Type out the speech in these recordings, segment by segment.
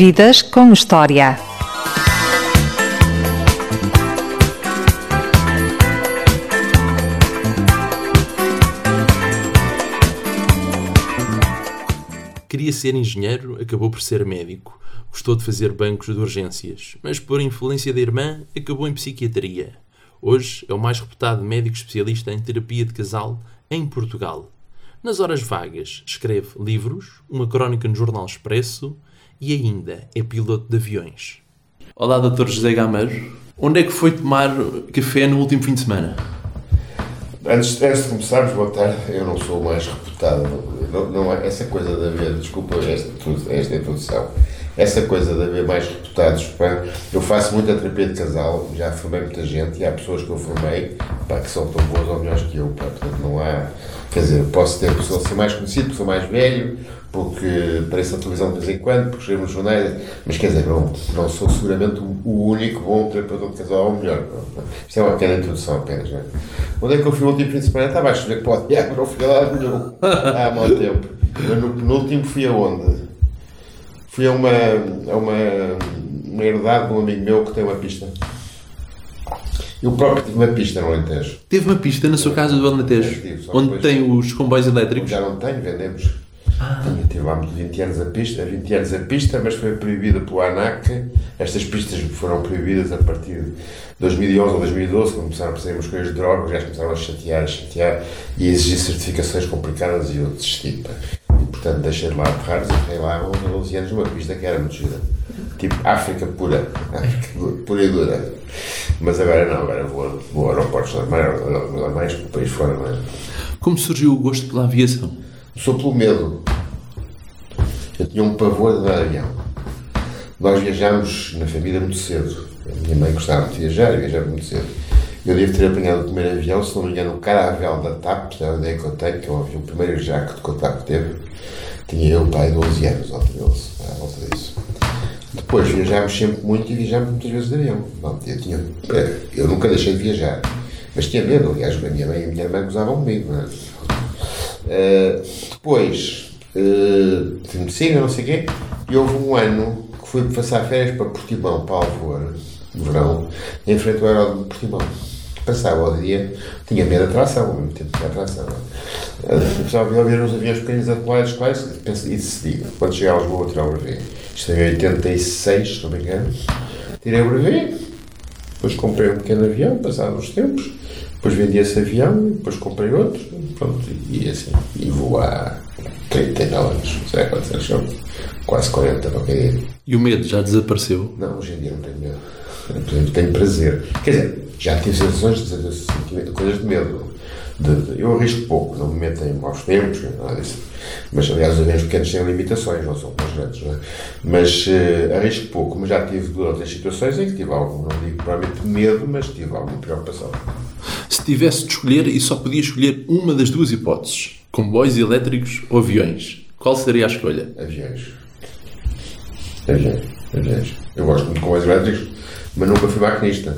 Vidas com História. Queria ser engenheiro, acabou por ser médico. Gostou de fazer bancos de urgências, mas por influência da irmã, acabou em psiquiatria. Hoje é o mais reputado médico especialista em terapia de casal em Portugal. Nas horas vagas, escreve livros, uma crónica no Jornal Expresso e ainda é piloto de aviões. Olá, Dr. José Gameiro. Onde é que foi tomar café no último fim de semana? Antes, antes de começarmos, boa tarde. Eu não sou o mais reputado. Não, não há essa coisa de haver, desculpa esta, esta introdução, essa coisa de haver mais reputados. Pá, eu faço muita terapia de casal, já formei muita gente e há pessoas que eu formei pá, que são tão boas ou melhores que eu. Pá, portanto, não há. Quer dizer, posso ter pessoa ser mais conhecido, porque sou mais velho, porque apareço na televisão de vez em quando, porque escrevo nos jornais, mas quer dizer, não, não sou seguramente o único bom terapeuta de casal ou melhor. Não. Isto é uma pequena introdução apenas. Não é? Onde é que eu fui o último fim de semana? Estava a chover para o diabo, não fui a lá nenhum. Há mau tempo. Mas no penúltimo fui aonde? Fui a uma, a uma, uma herdade de um amigo meu que tem uma pista. Eu próprio tive uma pista no Alentejo. Teve uma pista na sua casa do Alentejo, Tive, só onde depois- tem os comboios elétricos. Já não tenho, vendemos. Tinha, tive lá 20 anos a pista, 20 anos a pista, mas foi proibida pelo ANAC. Estas pistas foram proibidas a partir de 2011 ou 2012, quando começaram a sair umas coisas de drogas, os gajos começaram a chatear, a chatear e a exigir certificações complicadas e eu desisti. E, portanto, deixei de lá aterrar fiquei lá 11 ou 12 anos numa pista que era muito gira. Tipo África pura, África pura e dura. Mas agora não, agora vou, vou a aeroportos normais, normais para o país fora, não é? Como surgiu o gosto pela aviação? Sou pelo medo. Eu tinha um pavor de de avião. Nós viajámos na família muito cedo. A minha mãe gostava de viajar viajava muito cedo. Eu devo ter apanhado o primeiro avião, se não me engano, o Caravel da TAP, que é a ideia que eu tenho, que é o avião- o primeiro jato que a TAP teve. Tinha eu, pai, 12 anos, ou 13, à volta disso. Depois viajámos sempre muito e viajámos muitas vezes de avião. Bom, eu, tinha, eu nunca deixei de viajar, mas tinha medo. Aliás, a minha mãe e a minha irmã gozavam comigo. Não é? Uh, depois uh, de medicina, não sei o quê, e houve um ano que fui passar férias para Portimão, para Alvoar, no verão, em frente ao aeródromo de Portimão. Passava o dia, tinha medo de atração, ao mesmo tempo tinha atração. não é? Uh, Precisava de ouvir uns aviões pequenos a decolar as quais e decidi, quando chegar a Lisboa, tirar o brevet. Isto em 86, se não me engano. Tirei o brevet, depois comprei um pequeno avião, passados uns tempos, depois vendi esse avião, depois comprei outro, pronto, e assim, e vou há 39 anos, sei lá quantos anos são, quase 40, qualquer dia. E o medo já desapareceu? Não, hoje em dia não tenho medo, exemplo, tenho prazer. Quer dizer, já tive sensações de, de, de, de coisas de medo. Eu arrisco pouco, não me meto em maus tempos, nada disso. Mas, aliás, os aviões pequenos têm limitações, não são os grandes, não é? Mas eh, arrisco pouco, mas já tive duas outras situações em que tive algum, não digo provavelmente medo, mas tive alguma preocupação. Se tivesse de escolher e só podia escolher uma das duas hipóteses, comboios elétricos ou aviões, qual seria a escolha? Aviões. Aviões. Aviões. Eu gosto muito de comboios elétricos, mas nunca fui maquinista.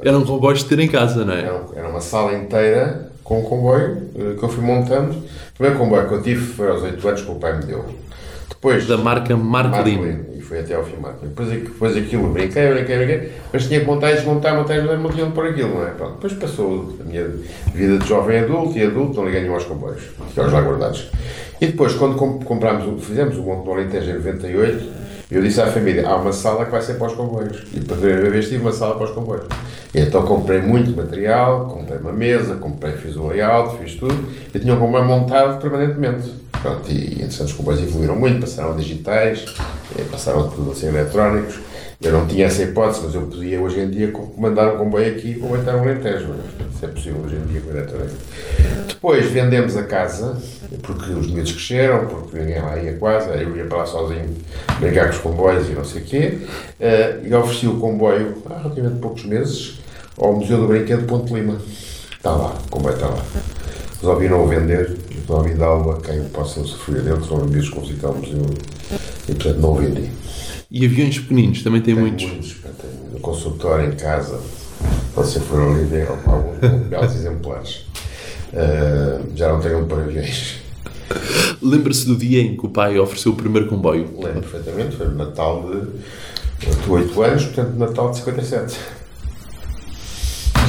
Eram comboios de ter em casa, não é? Era, era uma sala inteira com um comboio eh, que eu fui montando. O primeiro comboio que eu tive foi aos 8 anos que o pai me deu. Depois. Da marca. Marcolin, E foi até ao fim Marcolin. Depois, depois aquilo, brinquei, brinquei, brinquei, mas tinha que montar e desmontar, montar desmontar, não tinha onde pôr aquilo, não é? Pronto. Depois passou a minha vida de jovem adulto e adulto, não liguei nenhum aos comboios, ficámos lá guardados. E depois, quando comp- comprámos, fizemos o Monte do Alentejo em 98, eu disse à família, há uma sala que vai ser para os comboios. E pela primeira vez tive uma sala para os comboios. E então comprei muito material, comprei uma mesa, comprei, fiz o layout, fiz tudo. Eu tinha um comboio montado permanentemente. Pronto, e entretanto os comboios evoluíram muito, passaram digitais, eh, passaram tudo a ser eletrónicos. Eu não tinha essa hipótese, mas eu podia hoje em dia comandar um comboio aqui e comandar um Alentejo. Isso é possível hoje em dia eletrónica. Depois vendemos a casa, porque os miúdos cresceram, porque ninguém lá ia quase, eu ia para lá sozinho brincar com os comboios e não sei o quê, eh, e ofereci o comboio há relativamente poucos meses ao Museu do Brinquedo de Ponte Lima. Está lá, o comboio está lá. Resolvi não o vender, resolvi dá-lo a quem possa usufruir dele, que são amigos com visitar o museu, e portanto não o vendi. E aviões pequeninos, também tem Tenho muitos. muitos, no consultório, em casa, você for ali ver alguns belos exemplares. Uh, já não tenho um para aviões. Lembra-se do dia em que o pai ofereceu o primeiro comboio? Lembro perfeitamente, foi no Natal de. Eu tinha 8 anos, portanto, Natal de 57.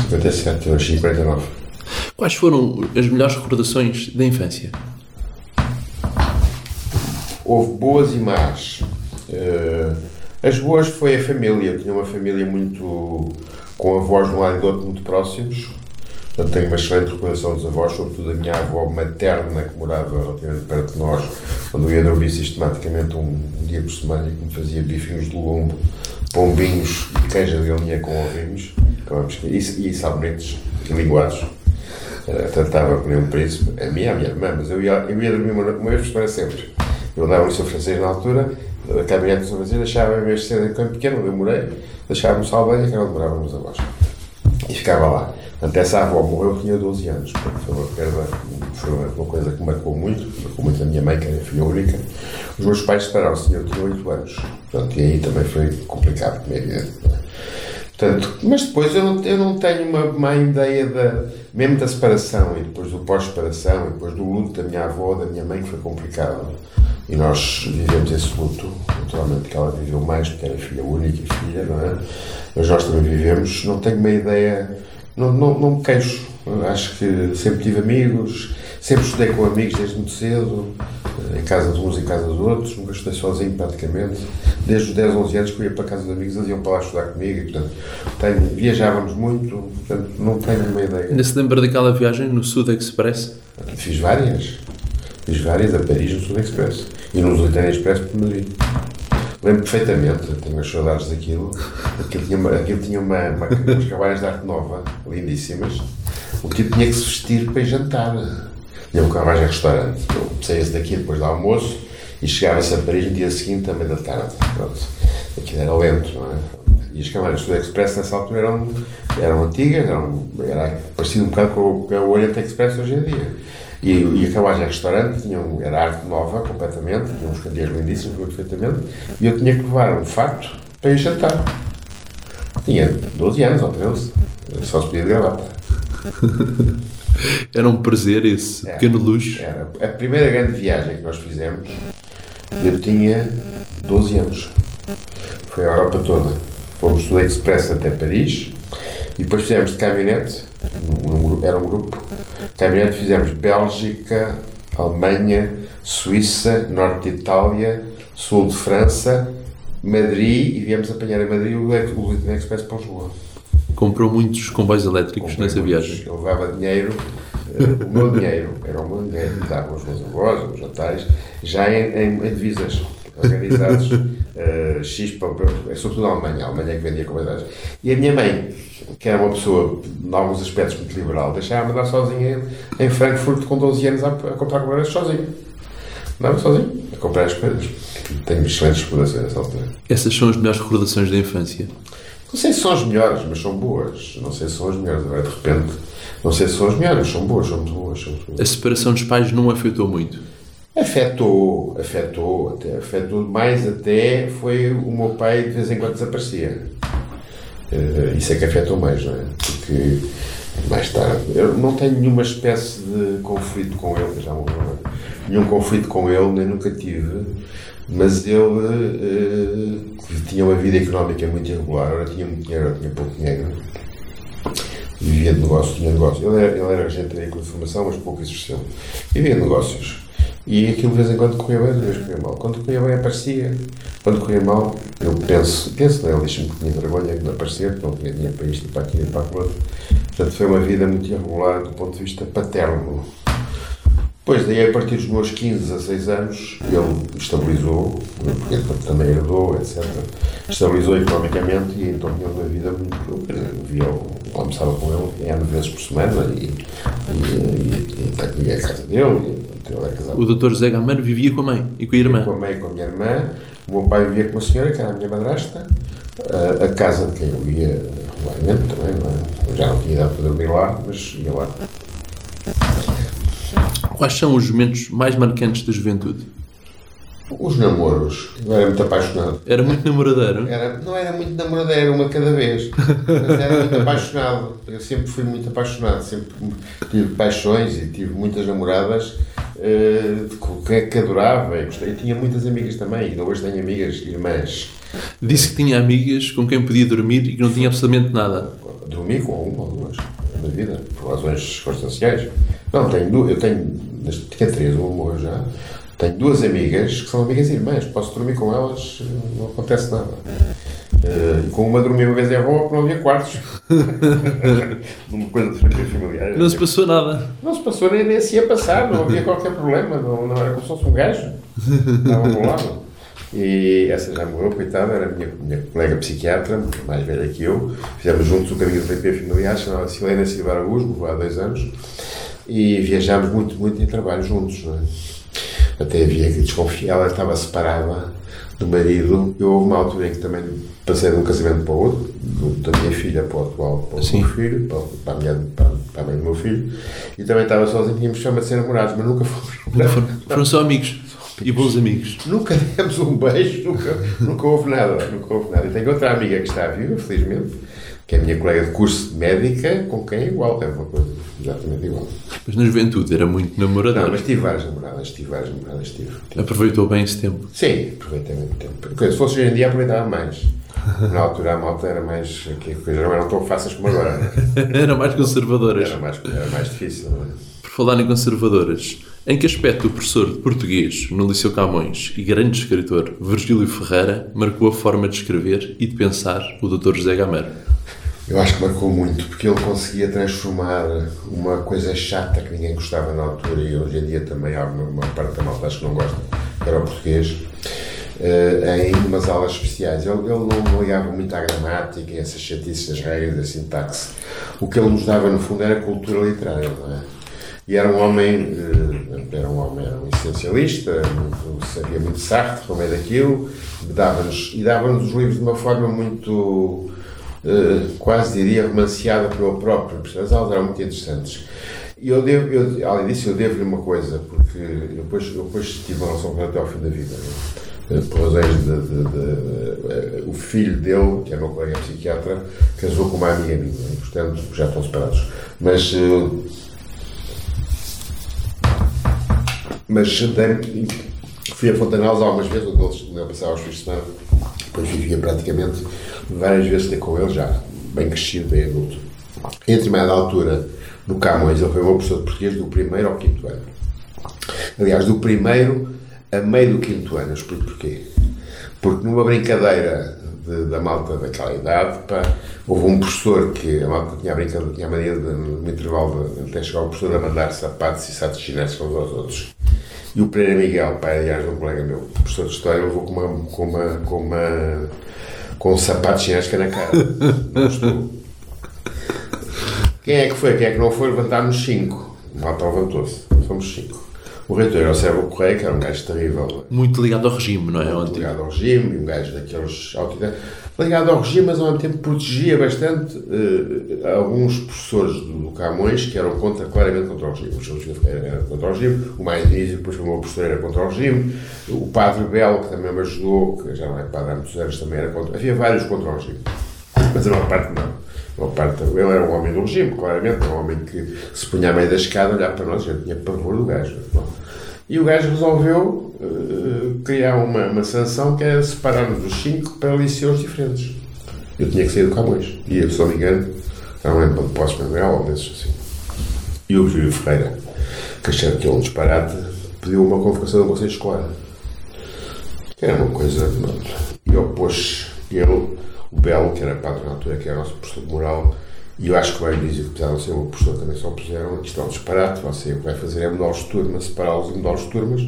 57, eu nasci em 49. Quais foram as melhores recordações da infância? Houve boas e más. Eh, as boas foi a família. Eu tinha uma família muito. com avós de um lado e do outro muito próximos. Portanto, tenho uma excelente recordação dos avós, sobretudo a minha avó materna, que morava relativamente perto de nós, quando eu ia dormir sistematicamente um, dia por semana e que me fazia bifinhos de lombo, pombinhos e queijo de galinha com ovinhos e, e sabonetes e linguados. Uh, tratava como um príncipe, a minha, a minha irmã, mas eu ia, eu ia dormir uma, uma vez por semana sempre. Eu andava no seu francês na altura, a caminhonete do seu francês, deixava, em vez de ser em campo pequeno, eu morei, deixava-me salvanha, que era onde moravam os avós. E ficava lá. Portanto, essa avó morreu, tinha 12 anos. Foi uma perda, foi uma coisa que marcou muito, marcou muito a minha mãe, que era filha única. Os meus pais separaram-se, eu tinha 8 anos. Portanto, e aí também foi complicado, como é evidente. Portanto, mas depois eu não, eu não tenho uma má ideia da, mesmo da separação e depois do pós-separação e depois do luto da minha avó, da minha mãe, que foi complicado. E nós vivemos esse luto, naturalmente que ela viveu mais, porque era filha única e filha, não é? Mas nós também vivemos, não tenho uma ideia, não, não, não me queixo. Acho que sempre tive amigos, sempre estudei com amigos desde muito cedo, em casa de uns e em casa dos outros, nunca estudei sozinho praticamente. Desde os 10, 11 anos que eu ia para a casa de amigos, eles iam para lá estudar comigo e, portanto, tenho, viajávamos muito, portanto, não tenho uma ideia. Ainda se lembra daquela viagem no Sud Express? Fiz várias. Fiz várias a Paris no Sud Express e no Lusitânia Express por Madrid. Lembro perfeitamente, tenho as saudades daquilo. Aquilo tinha, uma, aquilo tinha uma, uma, umas cabanas de arte nova, lindíssimas. O tipo tinha que se vestir para jantar. Tinha um carruagem restaurante. Saía-se daqui depois do almoço e chegava-se a Paris no dia seguinte, também da tarde. Pronto. Aquilo era lento, não é? E as câmaras do Express nessa altura eram, eram antigas, eram, era parecido um bocado com o, com Oriente Express hoje em dia. E, e a carruagem restaurante tinha, era arte nova completamente, tinha uns candeeiros lindíssimos, perfeitamente, e eu tinha que levar um fato para ir jantar. Tinha 12 anos ou 13, só se podia de gravata. Era um prazer esse Era. pequeno luxo. Era a primeira grande viagem que nós fizemos, eu tinha 12 anos. Foi a Europa toda. Fomos do Express até Paris e depois fizemos de caminhonete, num grupo- era um grupo, caminhonete fizemos Bélgica, Alemanha, Suíça, Norte de Itália, Sul de França, Madrid e viemos apanhar em Madrid o o Little Express para Lisboa. Comprou muitos comboios elétricos Comprei nessa muitos. viagem. Eu levava dinheiro, eh, o meu dinheiro, era o meu dinheiro, davam os meus avós, os meus jantares, já em, em, em divisas organizados, eh, X, para, para- sobretudo a Alemanha, a Alemanha é que vendia comunidades. E a minha mãe, que era uma pessoa, em alguns aspectos, muito liberal, deixava-me andar sozinha em Frankfurt com 12 anos a, a comprar comunidades sozinho. Andava sozinho a comprar as coisas. Tenho excelentes recordações nessa altura. Essas são as melhores recordações da infância. Não sei se são as melhores, mas são boas. Não sei se são as melhores. Agora, de repente, não sei se são as melhores, mas são boas, são muito boas. São boas. A separação dos pais não afetou muito. Afetou, afetou, até, afetou mais até foi o meu pai de vez em quando desaparecia. Eh, isso é que afetou mais, não é? Porque mais tarde, eu não tenho nenhuma espécie de conflito com ele, já morreu, não é? nenhum conflito com ele, nem nunca tive, mas ele eh, tinha uma vida económica muito irregular, ora tinha muito dinheiro, ora tinha pouco dinheiro. Vivia de negócio, tinha negócio. Ele era, ele era agente agrícola de formação, mas pouco exerceu. Vivia de negócios. E aquilo de vez em quando corria bem, de vez corria mal. Quando corria bem aparecia. Quando corria mal, eu penso, penso, não, é? ele disse-me que tinha vergonha de não aparecer, que não tinha dinheiro para isto e para aquilo e para aquilo. Portanto, foi uma vida muito irregular do ponto de vista paterno. Pois, daí a partir dos meus 15, 16 anos, ele estabilizou, porque ele também herdou, etc. Estabilizou economicamente e então tinha uma vida muito. Via, almoçava com ele N vezes por semana e, e, e, e, à casa dele. E, casado O Dr. José Gameiro vivia com a mãe e com a irmã. com a mãe e com a minha irmã. O meu pai vivia com uma senhora, que era a minha madrasta. A, a casa de quem eu ia regularmente também, é? Já não tinha idade para dormir lá, mas ia lá. Quais são os momentos mais marcantes da juventude? Os namoros. Eu era muito apaixonado. Era muito namoradeiro. Era, não era muito namoradeiro, uma cada vez. Mas era muito apaixonado. Eu sempre fui muito apaixonado. Sempre tive paixões e tive muitas namoradas. quem é que adorava. E tinha muitas amigas também, e hoje tenho amigas, irmãs. Disse que tinha amigas com quem podia dormir e que não tinha absolutamente nada. Dormi com uma ou duas na vida, por razões circunstanciais. Não, tenho, eu tenho, neste- tinha três, uma morreu já. Tenho duas amigas que são amigas irmãs, posso dormir com elas, não acontece nada. E com uma dormi uma vez em Roma porque não havia quartos. Numa coisa de terapia familiar. Não se passou nada. Não se passou nem, nem se ia passar, não havia qualquer problema, não, não era como se fosse um gajo. Estava meu lado. E essa já morreu, coitada, era a minha, minha colega psiquiatra, mais velha que eu. Fizemos juntos o caminho de terapia familiar, chamava-se Helena Silva Araújo, há dois anos. E viajámos muito, muito em trabalho juntos. Não é? Até havia que desconfiar, ela estava separada do marido. Eu houve uma altura em que também passei de um casamento para o outro, da minha filha para o atual, para o Sim. meu filho, para, a minha, para, para a mãe do meu filho. E também estava sozinho, tínhamos chama de ser namorados, mas nunca fomos Foram, foram só amigos. E bons amigos. Nunca demos um beijo, nunca, nunca houve nada, nunca houve nada. E tenho outra amiga que está viva, felizmente, que é a minha colega de curso de médica, com quem é igual, é uma coisa exatamente igual. Mas na juventude era muito Não, namorador. mas tive várias namoradas, tive várias namoradas, tive. tive. Aproveitou bem esse tempo. Sim, aproveitei muito tempo. Porque Se fosse hoje em dia, aproveitava mais. Na altura a malta era mais. que as coisas não eram tão fáceis como agora. né? Eram mais conservadoras. Era mais, era mais difícil. Não é? Por falar em conservadoras, em que aspecto o professor de português no Liceu Camões e grande escritor Virgílio Ferreira marcou a forma de escrever e de pensar o Dr. José Gameiro? Eu acho que marcou muito, porque ele conseguia transformar uma coisa chata que ninguém gostava na altura e hoje em dia também há uma, parte da malta acho que não gosta, que era o português, eh, em umas aulas especiais. Ele, não ligava muito à gramática e essas chatices das regras da sintaxe. O que ele nos dava, no fundo, era cultura literária, não é? E era um homem, eh, era um homem, era um essencialista, sabia muito Sartre, como é daquilo, dava-nos, e dava-nos os livros de uma forma muito, quase diria, romanceada por ele próprio, as aulas eram muito interessantes. E eu devo, eu, além disso, eu devo-lhe uma coisa, porque eu depois, eu depois tive uma relação com ele até ao fim da vida. né? Por razões de, de- de- eh, O filho dele, que é meu colega psiquiatra, casou com uma amiga minha, e, portanto já estão separados. Mas. eh, mas fui a Fontanals algumas vezes, onde eu passava os fins de semana, depois vivia praticamente várias vezes ter com ele, já bem crescido, bem adulto. Em determinada altura, no Camões, ele foi meu professor de português do primeiro ao quinto ano. Aliás, do primeiro a meio do quinto ano, eu explico porquê. Porque numa brincadeira de- da malta daquela idade, pá, houve um professor que a malta tinha a brincadeira, tinha a mania de, no intervalo, de, até chegar o professor a mandar sapatos e satos chineses uns aos outros. E o Pereira Miguel, pai, aliás, um colega meu, professor de História, levou com uma, com uma, com uma, com um sapato chinês na cara. Não gostou. Quem é que foi? Quem é que não foi? Levantámos cinco. O malta levantou-se. Fomos cinco. O reitor era o Sérgio Correia, que era um gajo terrível, Muito ligado ao regime, não é? muito Ontem. ligado ao regime, e um gajo daqueles. Ligado ao regime, mas ao mesmo tempo protegia bastante eh, alguns professores do, do Camões que eram contra, claramente contra o regime. O José Ferreira era contra o regime, o mais início, depois foi o meu professor, era contra o regime, o padre Belo, que também me ajudou, que já não é padre há muitos anos, também era contra. Havia vários contra o regime. Mas a maior parte não. A maior parte, ele era um homem do regime, claramente, um homem que se punha à meio da escada, olhar para nós, eu tinha pavor do gajo. Bom, e o gajo resolveu eh, criar uma, uma sanção que era separar-nos os cinco para liceus diferentes. Eu tinha que sair do Camões. E eu, se não me engano, não lembro de Poços Manuel ou desses assim. E o Júlio Ferreira, que achava que era um disparate, pediu uma convocação do Conselho Escolar. Que era uma coisa. E opôs ele, o Belo, que era padre na altura, que era nosso professor de moral, e eu acho que o Anísio, que apesar de ser meu professor, também só puseram isto é um disparate, você o que vai fazer é os turmas, separá-los e mudar os turmas.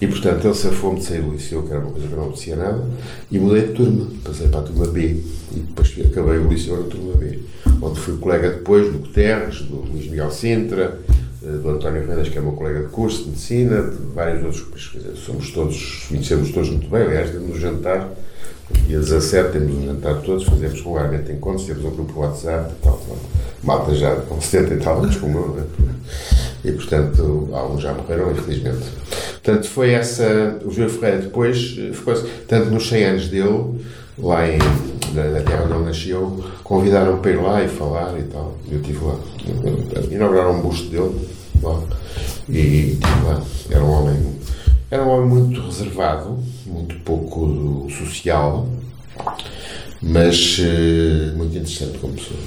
E portanto ele safou-me de sair do liceu, que era uma coisa que eu não apetecia nada, e mudei de turma, passei para a turma B, e depois acabei o liceu na turma B, onde fui colega depois do Guterres, do Luís Miguel Sintra, eh, do António Vendas, que é meu colega de curso de medicina, de vários outros, somos todos, conhecemos todos muito bem, aliás, um jantar, dia 17 temos um jantar todos, fazemos regularmente encontros, temos um grupo WhatsApp e tal, tal. malta já com 70 e tal anos como eu, né? e portanto, alguns já morreram, infelizmente. Portanto, foi essa, o Júlio Ferreira depois, eh, ficou tanto nos 100 anos dele, lá em, na, na terra onde ele nasceu, convidaram para ir lá e falar e tal, eu estive lá. Inauguraram um busto dele, Bom, e lá, era um homem era um homem muito reservado, muito pouco social, mas uh, muito interessante como pessoa.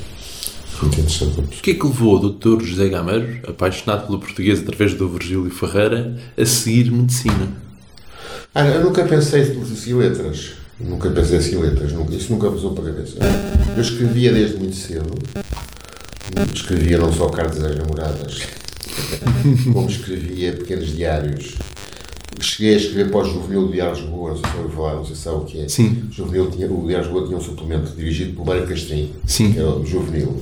Muito interessante como pessoa. O que é que levou o Dr. José Gameiro, apaixonado pelo português através do Virgílio Ferreira, a seguir medicina? Ah, eu nunca pensei em letras. Nunca pensei em letras. Isso nunca passou para a cabeça. Eu escrevia desde muito cedo. Escrevia não só cartas às namoradas, como escrevia pequenos diários cheguei a escrever para o Juvenil de Lisboa, não sei se ouviu falar, não sei se sabe o que é. Sim. O Juvenil tinha, o Diário de tinha um suplemento dirigido por Mário Castrinho, Sim. que era o Juvenil,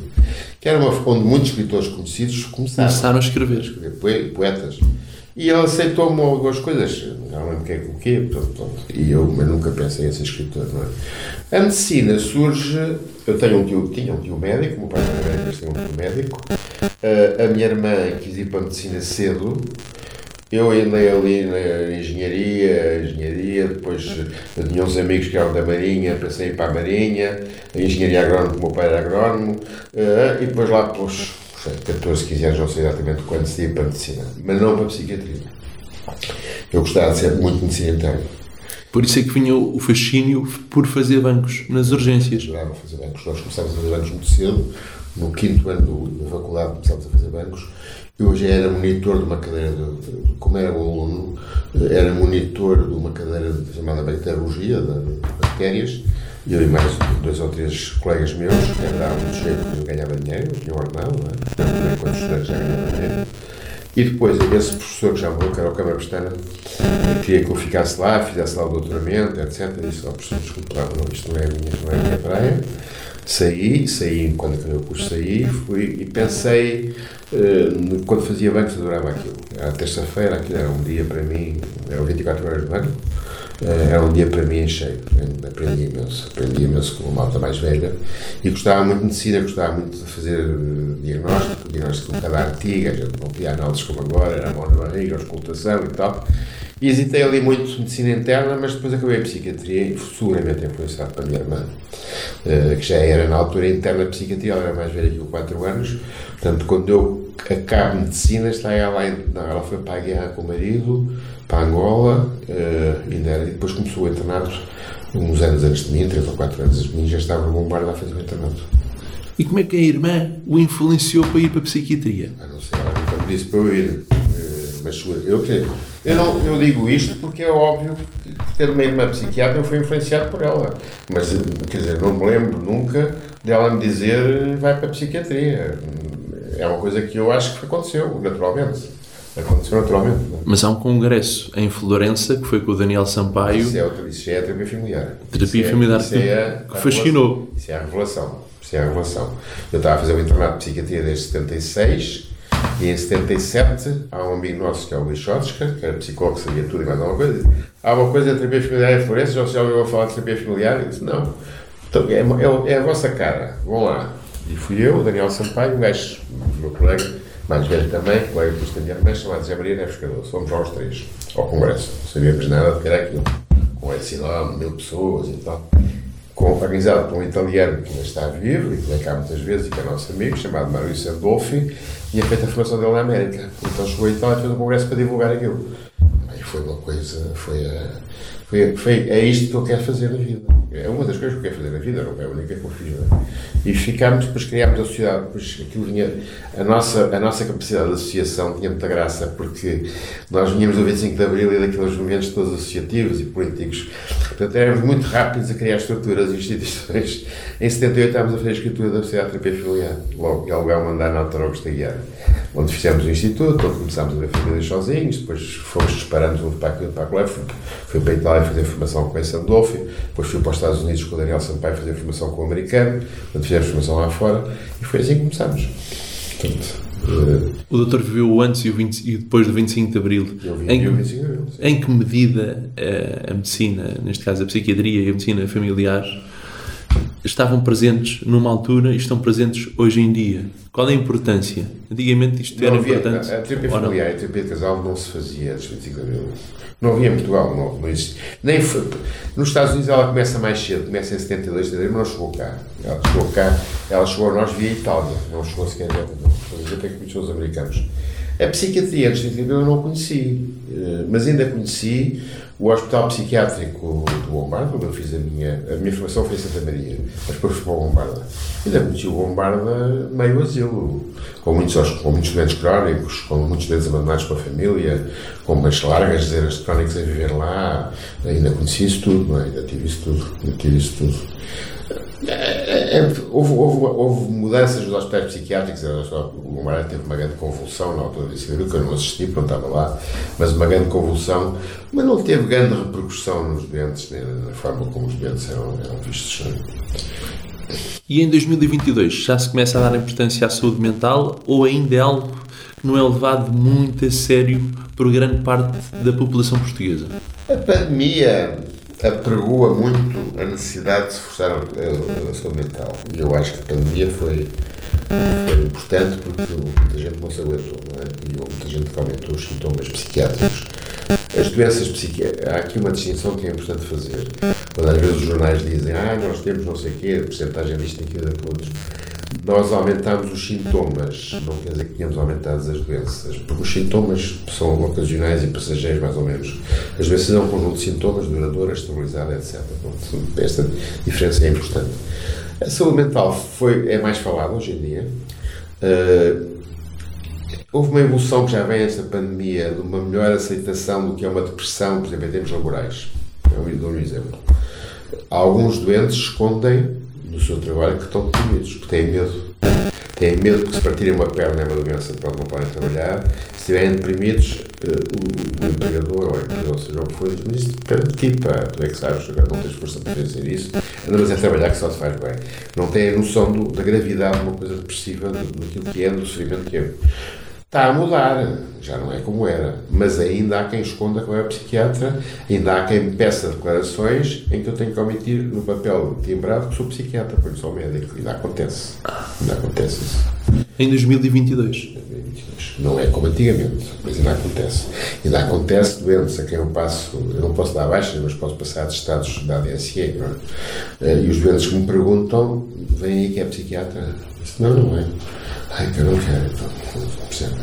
que era uma onde muitos escritores conhecidos começaram, Começaram a escrever. a escrever, poetas. E ele aceitou-me algumas coisas, não lembro o que é o quê, e eu mas nunca pensei em ser escritor, não é? A medicina surge, eu tenho um tio, tinha um tio médico, meu pai era médico, tinha um tio médico, Uh, a minha irmã quis ir para a medicina cedo, eu andei ali na engenharia, engenharia, depois tinha uns amigos que eram da Marinha, ir para a Marinha, a engenharia agrónoma, o meu pai era agrónomo, uh, e depois lá pelos 14, 15 anos, não sei exatamente quando se ia para a medicina, mas não para a psiquiatria. Eu gostava de ser muito medicina interna. Por isso é que vinha o fascínio por fazer bancos nas urgências. Adorava fazer bancos. Nós começámos a fazer bancos muito cedo, no quinto ano da faculdade começámos a fazer bancos. Eu já era monitor de uma cadeira, de, de, como era um aluno, era monitor de uma cadeira chamada bacteriologia, de, de bactérias, e eu e mais dois ou três colegas meus, que era muito jeito, eu ganhava dinheiro, tinha um ordenado, não é? Também quando estudante já ganhava dinheiro. E depois, esse professor que já morreu, que era o Câmara Pestana, queria que eu ficasse lá, fizesse lá o doutoramento, etc. Disse, oh, professor, desculpe lá, não, isto não é a minha, não é minha praia. Saí, saí, quando acabei o curso, saí, fui e pensei, uh, quando fazia bancos, adorava aquilo. Era terça-feira, aquilo era um dia para mim, eram 24 horas de banco, uh, era um dia para mim cheio. Aprendi imenso, aprendi imenso com uma malta mais velha e gostava muito de medicina, gostava muito de fazer uh, diagnóstico, diagnóstico um bocado antiga, a não tinha análises como agora, era mão na barriga, auscultação e tal. E hesitei ali muito medicina interna, mas depois acabei a psiquiatria, seguramente influenciado pela minha irmã, que já era na altura interna psiquiatria, ela era mais velha que eu, 4 anos. Portanto, quando eu acabo medicina, está ela, não, ela foi para a guerra com o marido, para Angola, e depois começou o internato uns anos antes de mim, 3 ou 4 anos antes de mim, já estava no bombardo a fazer o internato. E como é que a irmã o influenciou para ir para a psiquiatria? Não sei, ela nunca me disse para eu ir, mas eu. Eu, não, eu digo isto porque é óbvio que ter uma irmã psiquiatra eu fui influenciado por ela. Mas, quer dizer, não me lembro nunca dela me dizer vai para a psiquiatria. É uma coisa que eu acho que aconteceu, naturalmente. Aconteceu naturalmente. Não? Mas há um congresso em Florença que foi com o Daniel Sampaio. Isso é, outra, isso é a terapia familiar. Terapia isso familiar é, isso é a, que fascinou. Isso é a revelação. Isso é a revelação. Eu estava a fazer o internato de psiquiatria desde 76 e em 77 há um amigo nosso que é o Luís Schotzka, que era psicólogo, sabia tudo e mais alguma coisa. Há uma coisa de terapia familiar em Florença, já ouviu falar de terapia familiar? Eu disse, não. Então, é, é, é, a vossa cara, vão lá. E fui eu, o Daniel Sampaio, um gajo, meu colega, mais velho também, colega do da minha irmã, chamado Zé Maria Neves Cardoso. Fomos lá os três, ao congresso. Não sabíamos nada do que era aquilo. Com esse nome, mil pessoas e tal. Com, organizado por um italiano que ainda está vivo e que vem cá muitas vezes e que é nosso amigo, chamado Maurício Adolfi, tinha feito a formação dele na América. Então chegou a Itália e fez um congresso para divulgar aquilo. Aí foi uma coisa, foi, foi, foi é isto que eu quero fazer na vida. É uma das coisas que eu quero fazer na vida, não é a única que eu fiz. Não é? E ficámos, depois criámos a sociedade, depois aquilo vinha, a nossa, a nossa capacidade de associação tinha muita graça, porque nós vinhamos do 25 de Abril e daqueles movimentos todos associativos e políticos. Portanto, éramos muito rápidos a criar estruturas e instituições. Em 78 estávamos a fazer a escritura da Sociedade de Terapia Familiar, logo, e alugar um andar na Autorogos da Guiara, onde fizemos o instituto, onde começámos a ver famílias sozinhos, depois fomos disparando um para aquilo, para aquilo, fui, fui para a Itália fazer formação com esse Andolfi, depois fui para os Estados Unidos com o Daniel Sampaio fazer formação com o americano, onde fizemos formação lá fora, e foi assim que começámos. Portanto, o doutor viveu o antes e, o 20, e depois do 25 de Abril. Eu vi, em, que, o 25 de Abril, sim. em que medida a, a medicina, neste caso a psiquiatria e a medicina familiar, estavam presentes numa altura e estão presentes hoje em dia? Qual é a importância? Antigamente isto Não era havia, importante? a terapia ou não? familiar e a terapia de casal não se fazia antes de 25 de Abril. Não havia em Portugal, não, não existe. Nem foi, nos Estados Unidos ela começa mais cedo, começa em 72 de Abril, mas não chegou cá. Ela chegou cá, ela chegou a nós via Itália, não chegou sequer a a até que os americanos. A psiquiatria de eu não conheci, eh, mas ainda conheci o Hospital Psiquiátrico do Bombarda, onde eu fiz a minha, a minha formação foi em Santa Maria, mas depois fui para o Bombarda. Ainda conheci o Bombarda meio asilo, com muitos, com muitos doentes crónicos, com muitos doentes abandonados pela família, com umas largas dezenas de crónicos a viver lá. Ainda conheci isso tudo, é? ainda tive isso tudo, ainda tive isso tudo. É, é, houve, houve, houve, mudanças nos hospitais psiquiátricos. O Guimarães teve uma grande convulsão na altura desse período, que eu não assisti, porque não estava lá, mas uma grande convulsão, mas não teve grande repercussão nos doentes, nem na forma como os doentes eram, eram vistos. E em 2022 já se começa a dar importância à saúde mental ou ainda é algo que não é levado muito a sério por grande parte da população portuguesa? A pandemia apregoa muito a necessidade de se forçar a, saúde mental. E eu acho que a pandemia foi, foi importante porque muita gente não se aguentou, não é? E muita gente que aumentou os sintomas psiquiátricos. As doenças psiquiátricas, há aqui uma distinção que é importante fazer. Quando às vezes os jornais dizem, ah, nós temos não sei o quê, a porcentagem disto, aquilo, daquilo, nós aumentámos os sintomas, não quer dizer que tenhamos aumentado as doenças, porque os sintomas são ocasionais e passageiros, mais ou menos. As doenças é um conjunto de sintomas, duradoras, estabilizada, etc. Esta diferença é importante. A saúde mental foi, é mais falada hoje em dia. Uh, houve uma evolução que já vem da pandemia de uma melhor aceitação do que é uma depressão, por exemplo, em termos laborais. É um, um exemplo. Alguns doentes escondem no seu trabalho que estão deprimidos, que têm medo. Têm medo que se partirem uma perna é uma doença, pronto, não podem trabalhar. Se estiverem deprimidos, uh, o, o, empregador ou a empresa, seja o que for, Mas isto depende de ti, pá, tu é que sabes, não tens força para fazer isso. Anda, mas é trabalhar que só te faz bem. Não têm a noção do, da gravidade de uma coisa depressiva, daquilo que é, do sofrimento que é. Está a mudar, já não é como era, mas ainda há quem esconda que é psiquiatra, ainda há quem peça declarações em que eu tenho que omitir no papel timbrado que sou psiquiatra, porque sou médico. Ainda acontece. Ainda acontece isso. Em 2022. 2022. Não é como antigamente, mas ainda acontece. Ainda acontece doentes a quem eu passo, eu não posso dar baixa, mas posso passar de estados da ADSE, não é? Eh, e os doentes que me perguntam, vem aí que é psiquiatra? Não, não é. Ai, eu não quero, então, percebe?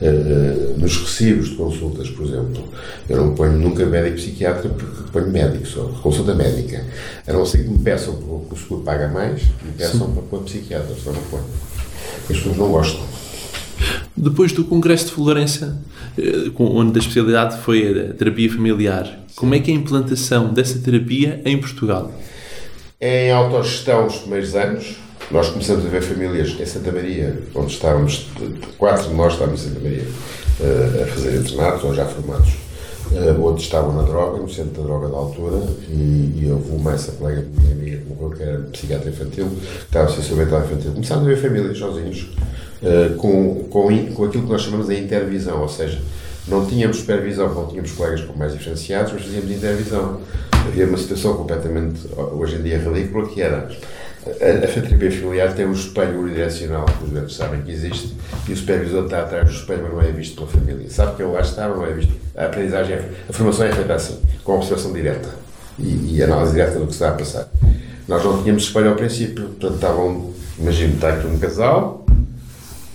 Uh, nos recibos de consultas, por exemplo, eu não ponho nunca médico psiquiatra porque ponho médico só, consulta médica. A não ser que me peçam, porque o seguro paga mais, me peçam Sim. para pôr psiquiatra, só não ponho. As pessoas não gostam. Depois do Congresso de Florença, eh, onde a especialidade foi a terapia familiar, Sim. como é que é a implantação dessa terapia em Portugal? É em autogestão os primeiros anos, nós começamos a ver famílias em Santa Maria, onde estávamos, quatro de nós estávamos em Santa Maria, eh, a fazer internatos ou já formados. Uh, outros estavam na droga, no centro da droga da altura, e, e houve uma essa colega minha amiga que morreu, que era psiquiatra infantil, que estava sem saber infantil. Começámos a ver famílias sozinhos, uh, com, com, com aquilo que nós chamamos de intervisão, ou seja, não tínhamos supervisão, não tínhamos colegas com mais diferenciados, mas fazíamos intervisão. Havia uma situação completamente, hoje em dia, ridícula, que era a, a familiar tem um espelho unidirecional, que os doentes sabem que existe, e o supervisor está atrás do espelho, mas não é visto pela família. Sabe que ele lá está, mas não é visto. A aprendizagem, é, a formação é feita assim, com observação direta e, e análise direta do que está a passar. Nós não tínhamos espelho ao princípio, portanto estavam, imagino, está aqui um casal,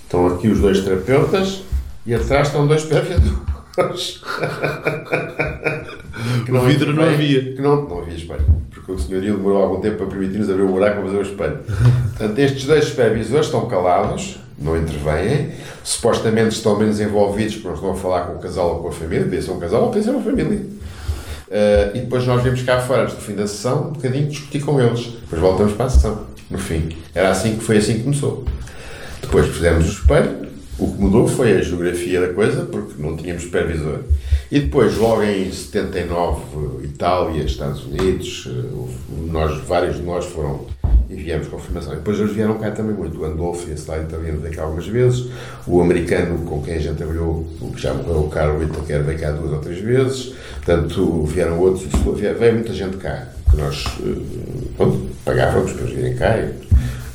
estão aqui os dois terapeutas e atrás estão dois supervisores. que não o vidro não havia. Que não, não havia espelho porque o senhorio demorou algum tempo para permitir-nos abrir o buraco para fazer o espelho. Portanto, estes dois supervisores estão calados, não intervêm, supostamente estão menos envolvidos porque não estão a falar com o casal ou com a família, ser um casal ou ser uma família. Uh, e depois nós vimos cá fora, do fim da sessão, um bocadinho discutir com eles. Depois voltamos para a sessão, no fim. Era assim que foi assim que começou. Depois fizemos o espelho, o que mudou foi a geografia da coisa, porque não tínhamos supervisor. E depois, logo em 79, Itália, Estados Unidos, eh, nós, vários de nós foram e viemos com formação. E depois eles vieram cá também muito. O Andolfo, esse lá italiano, veio cá algumas vezes. O americano, com quem a gente trabalhou, o que já morreu, o Carlos Whittaker, veio cá duas ou três vezes. Portanto, vieram outros. Veio muita gente cá, que nós eh, pronto, pagávamos para eles virem cá. E,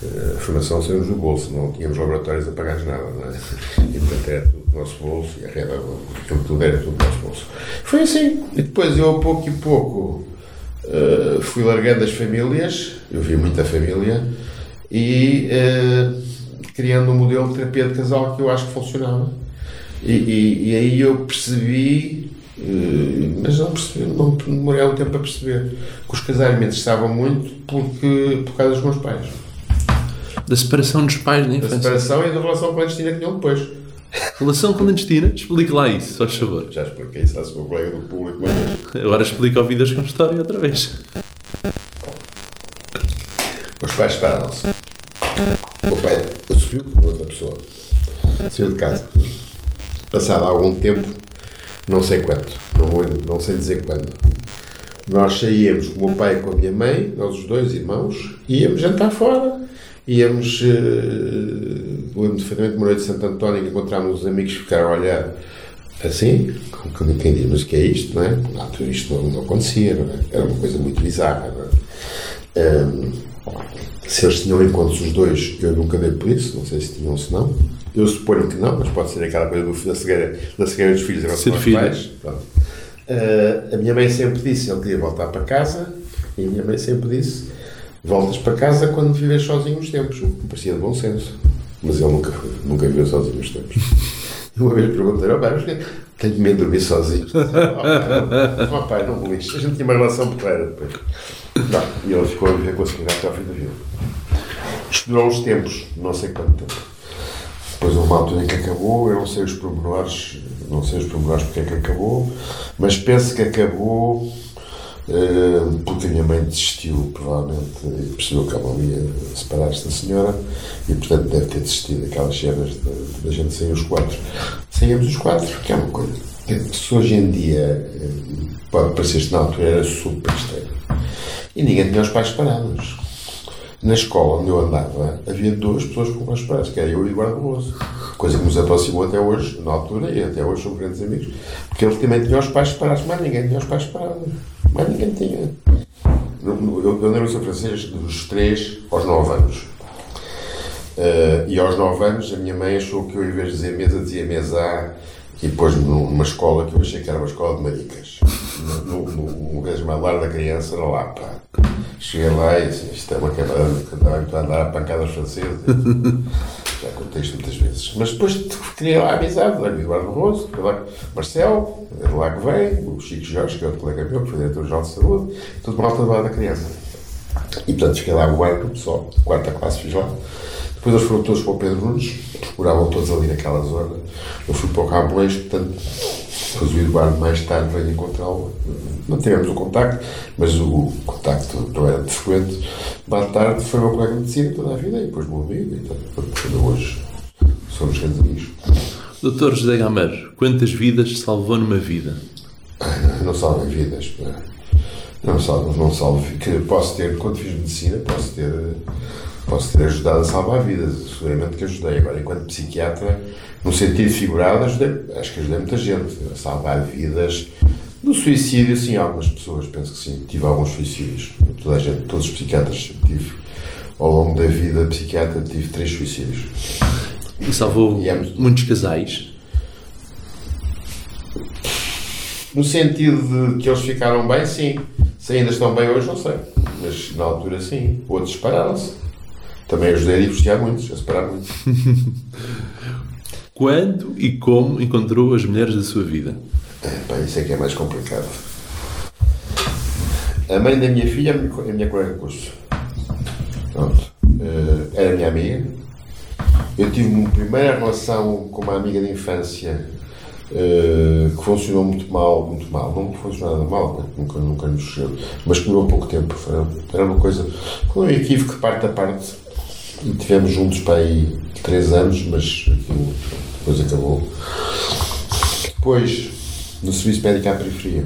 eh, a formação saiu-nos do bolso, não tínhamos laboratórios a pagar nada, não é? E portanto era do nosso bolso, e a rede, aquilo tudo era tudo do nosso bolso. Foi assim, e depois eu, a pouco e pouco, uh, fui largando as famílias, eu vi muita família, e uh, criando um modelo de terapia de casal que eu acho que funcionava. E, e, e aí eu percebi, eh, mas não percebi, não demorei algum tempo a perceber, que os casamentos estavam muito porque, por causa dos meus pais. Da separação dos pais na Da separação e da relação clandestina que tinham depois. Relação clandestina? Explique lá isso, só favor. Já expliquei isso à sua colega do público, mas Agora explica ouvidas com história outra vez. Os pais separaram-se. O pai assumiu com outra pessoa. Saiu de casa. Passado algum tempo, não sei quanto, não, vou, não sei dizer quando, nós saíamos com o meu pai e com a minha mãe, nós os dois irmãos, íamos jantar fora. Íamos, eh, lembro perfeitamente, uma noite de Santo António, encontrámos os amigos que ficaram a olhar assim, como quem diz, mas o que é isto, não é? Isto não, não acontecia, não é? Era uma coisa muito bizarra, não é? Ahm, se eles tinham encontros os dois, eu nunca dei por isso, não sei se tinham ou se não. Eu suponho que não, mas pode ser aquela coisa do, da, cegueira, da cegueira dos filhos relação Ser filho. pais. Ah, a minha mãe sempre disse ele queria voltar para casa e a minha mãe sempre disse voltas para casa quando vives sozinho uns tempos. Parecia de bom senso. Mas ele nunca, nunca viveu sozinho uns tempos. Uma vez perguntei ao pai, mas tenho medo de dormir sozinho. Oh, pai, não, oh, pai, não me lixes. A gente tinha uma relação porreira depois. Não, e ele ficou a viver com a senhora até ao fim da vida. Isto durou uns tempos, não sei quanto tempo. Depois houve uma altura em que acabou, eu não sei os pormenores, não sei os pormenores porque é que acabou, mas penso que acabou eh, porque a minha mãe desistiu, provavelmente, e percebeu que ela ia separar-se da senhora e, portanto, deve ter desistido daquelas cenas da gente sair os quatro. Saímos os quatro, que é uma coisa. que Se hoje em dia pode parecer-se na altura era super estranho. E ninguém tinha os pais separados. Na escola onde eu andava, havia duas pessoas com pais separados, que era eu e o Veloso. Coisa que nos aproximou até hoje, na altura, e até hoje somos grandes amigos. Porque ele também tinha os pais separados, mas ninguém tinha os pais separados. Mais ninguém tinha. Eu, eu lembro-me, Francês, dos 3 aos 9 anos. Eh, e aos 9 anos, a minha mãe achou que eu, em vez de dizer mesa, dizia mesa e pôs-me numa escola que eu achei que era uma escola de maricas. No, lugar chamado Lar da Criança, na Lapa. Cheguei lá e disse: Isto é uma camada que andava habituado a andar a pancadas francesas. Já contei isto muitas vezes. Mas depois criei lá a amizade. Olha, o Eduardo lá Marcel, é de lá que vem, o Chico Jorge, que é outro colega meu, que foi diretor-geral de saúde, tudo malta do Lar da Criança. E portanto fiquei lá o ano só, quarta classe fiz lá. Depois eles foram todos para o Pedro Nunes, moravam todos ali naquela zona. Eu fui para o Camões, portanto, depois o Eduardo mais tarde veio encontrá-lo. Mantivemos o contacto, mas o contacto não era de frequente. Mais tarde foi meu colega de medicina toda a vida e depois meu amigo. E, ainda hoje somos grandes amigos. Doutor José Gameiro, quantas vidas salvou numa vida? Não salvem vidas. Não salvo, não salvo. Que posso ter, quando fiz medicina, posso ter, posso ter ajudado a salvar vidas. Seguramente que ajudei. Agora, enquanto psiquiatra, no sentido figurado, ajudei, acho que ajudei muita gente a salvar vidas. No suicídio, sim, algumas pessoas, penso que sim. Tive alguns suicídios. Toda a gente, todos os psiquiatras tive. Ao longo da vida psiquiatra, tive três suicídios. E salvou E é muito- muitos casais? No sentido de que eles ficaram bem, sim. Se ainda estão bem hoje, não sei. Mas na altura, sim. Outros separaram-se. Também ajudei a divorciar muitos, a separar muitos. Quando e como encontrou as mulheres da sua vida? É, pá, isso é que é mais complicado. A mãe da minha filha é a minha, é colega de curso. Pronto. Eh, era minha amiga. Eu tive uma primeira relação com uma amiga de infância eh, que funcionou muito mal, muito mal. Não funcionou nada mal, nunca, nunca nos chegou. Mas durou pouco tempo. Era uma coisa. Com um equívoco parte a parte. E tivemos juntos para aí três anos, mas aquilo depois acabou. Depois, no Serviço Médico à Periferia,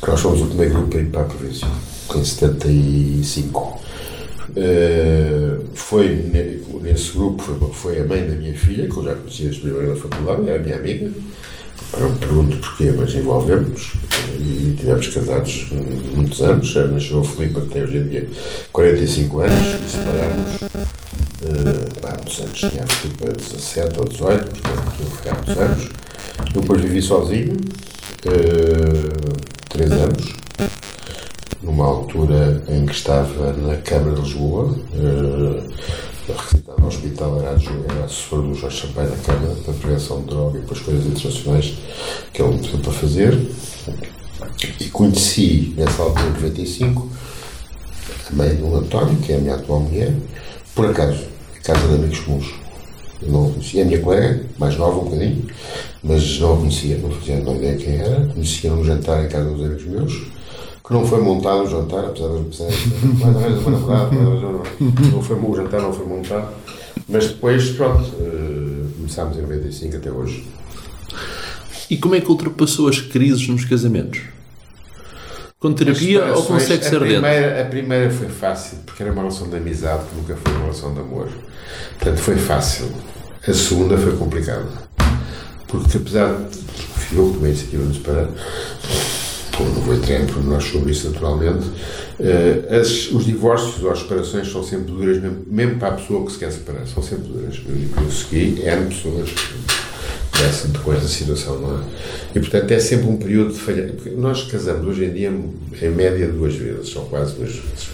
que nós fomos o primeiro grupo a ir para a província, em 75. Eh, foi ne- nesse grupo, foi, foi a mãe da minha filha, que eu já conhecia desde primeiro da faculdade, era a minha amiga. Eu me pergunto porquê, mas envolvemos e tivemos casados muitos anos. Já nasceu o Filipe, que tem hoje em dia 45 anos, e separámos eh, há muitos anos. Tinha Filipe 17 ou 18, portanto, fiquei há muitos anos. Depois vivi sozinho, eh, três anos, numa altura em que estava na Câmara de Lisboa, eh, requisitado ao hospital, era, era assessor do Jorge Sampaio da Câmara para prevenção de droga e depois coisas internacionais que ele me pediu para fazer. E conheci, nessa altura, em 95, a mãe do António, que é a minha atual mulher, por acaso, casa de amigos comuns. Eu não conhecia, a minha colega, mais nova um bocadinho, mas não a conhecia, não fazia a ideia quem era. Conhecia num jantar em casa dos amigos meus, que não foi montado o jantar, apesar de apesar de não foi o jantar, não foi montado. Mas depois, pronto, uh, começámos em 95 até hoje. E como é que ultrapassou as crises nos casamentos? Com terapia ou com sexo a ardente? Primeira, a primeira foi fácil, porque era uma relação de amizade que nunca foi uma relação de amor. Portanto, foi fácil. A segunda foi complicada. Porque apesar de. Eu que tomei a iniciativa de nos parar. Como não vou entrar em pormenores sobre isso, naturalmente. Uh, as, os divórcios ou as separações são sempre duras, mesmo, mesmo, para a pessoa que se quer separar. São sempre duras. Eu, eu segui N pessoas dessa depois situação, não é? E portanto é sempre um período de falha. Nós casamos hoje em dia em média duas vezes, são quase duas vezes.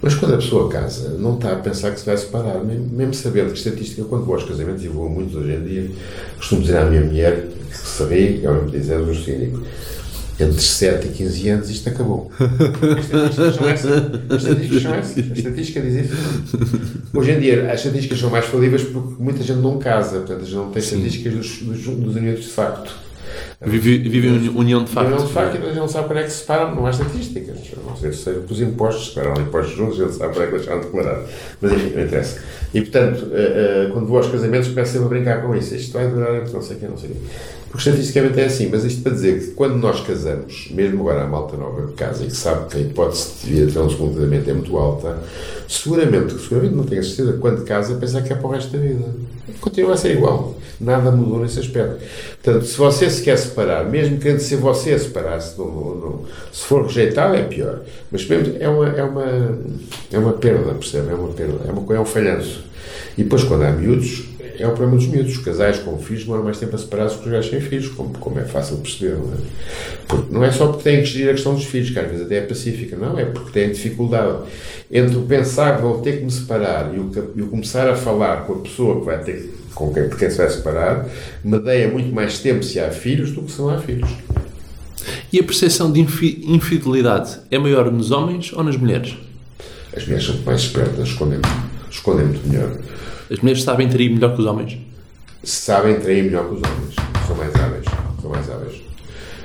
Mas quando a pessoa casa, não está a pensar que se vai separar, mesmo, sabendo que estatística, quando vou aos casamentos, e vou muitos hoje em dia, costumo dizer à minha mulher, que se ri, ela me diz, é do cínico, entre 7 e 15 anos isto acabou. As estatísticas são essas. A estatística diz isso. Hoje em dia as estatísticas são mais falíveis porque muita gente não casa, portanto a gente não tem estatísticas dos, dos, dos unidos de facto. Vive, vive em união de facto. União de facto e gente não sabe para é que se separam, não há estatísticas. Não sei se os impostos, separaram impostos juntos, a gente sabe para é que deixaram de declarar. Mas enfim, não interessa. E portanto, quando vou aos casamentos, começo sempre a brincar com isso. Isto vai durar, não sei quê, não sei quê. Porque estatisticamente é assim, mas isto para dizer que quando nós casamos, mesmo agora a malta nova de casa e que sabe que a hipótese de vir a ter um casamento é muito alta, seguramente, seguramente não tenho a certeza, quando casa, pensa que é para o resto da vida. Continua a ser igual. Nada mudou nesse aspecto. Portanto, se você se quer separar, mesmo querendo ser você a separar-se, se for rejeitado é pior. Mas mesmo é uma, é uma, é uma perda, percebe? É uma perda, é, uma, é um falhanço. E depois, quando há miúdos, é o problema dos miúdos. Os casais com filhos demoram mais tempo a separar-se que os gajos sem filhos, como, como é fácil perceber. Não é? Porque não é só porque têm que gerir a questão dos filhos, que às vezes até é pacífica, não, é porque têm dificuldade entre o pensar que vou ter que me separar e o, e o começar a falar com a pessoa que vai ter com quem, se vai separar, medeia muito mais tempo se há filhos do que se não há filhos. E a percepção de infidelidade é maior nos homens ou nas mulheres? As mulheres são mais espertas, escondem, escondem muito melhor. As mulheres sabem trair melhor que os homens? Sabem trair melhor que os homens. São mais hábeis. São mais hábeis.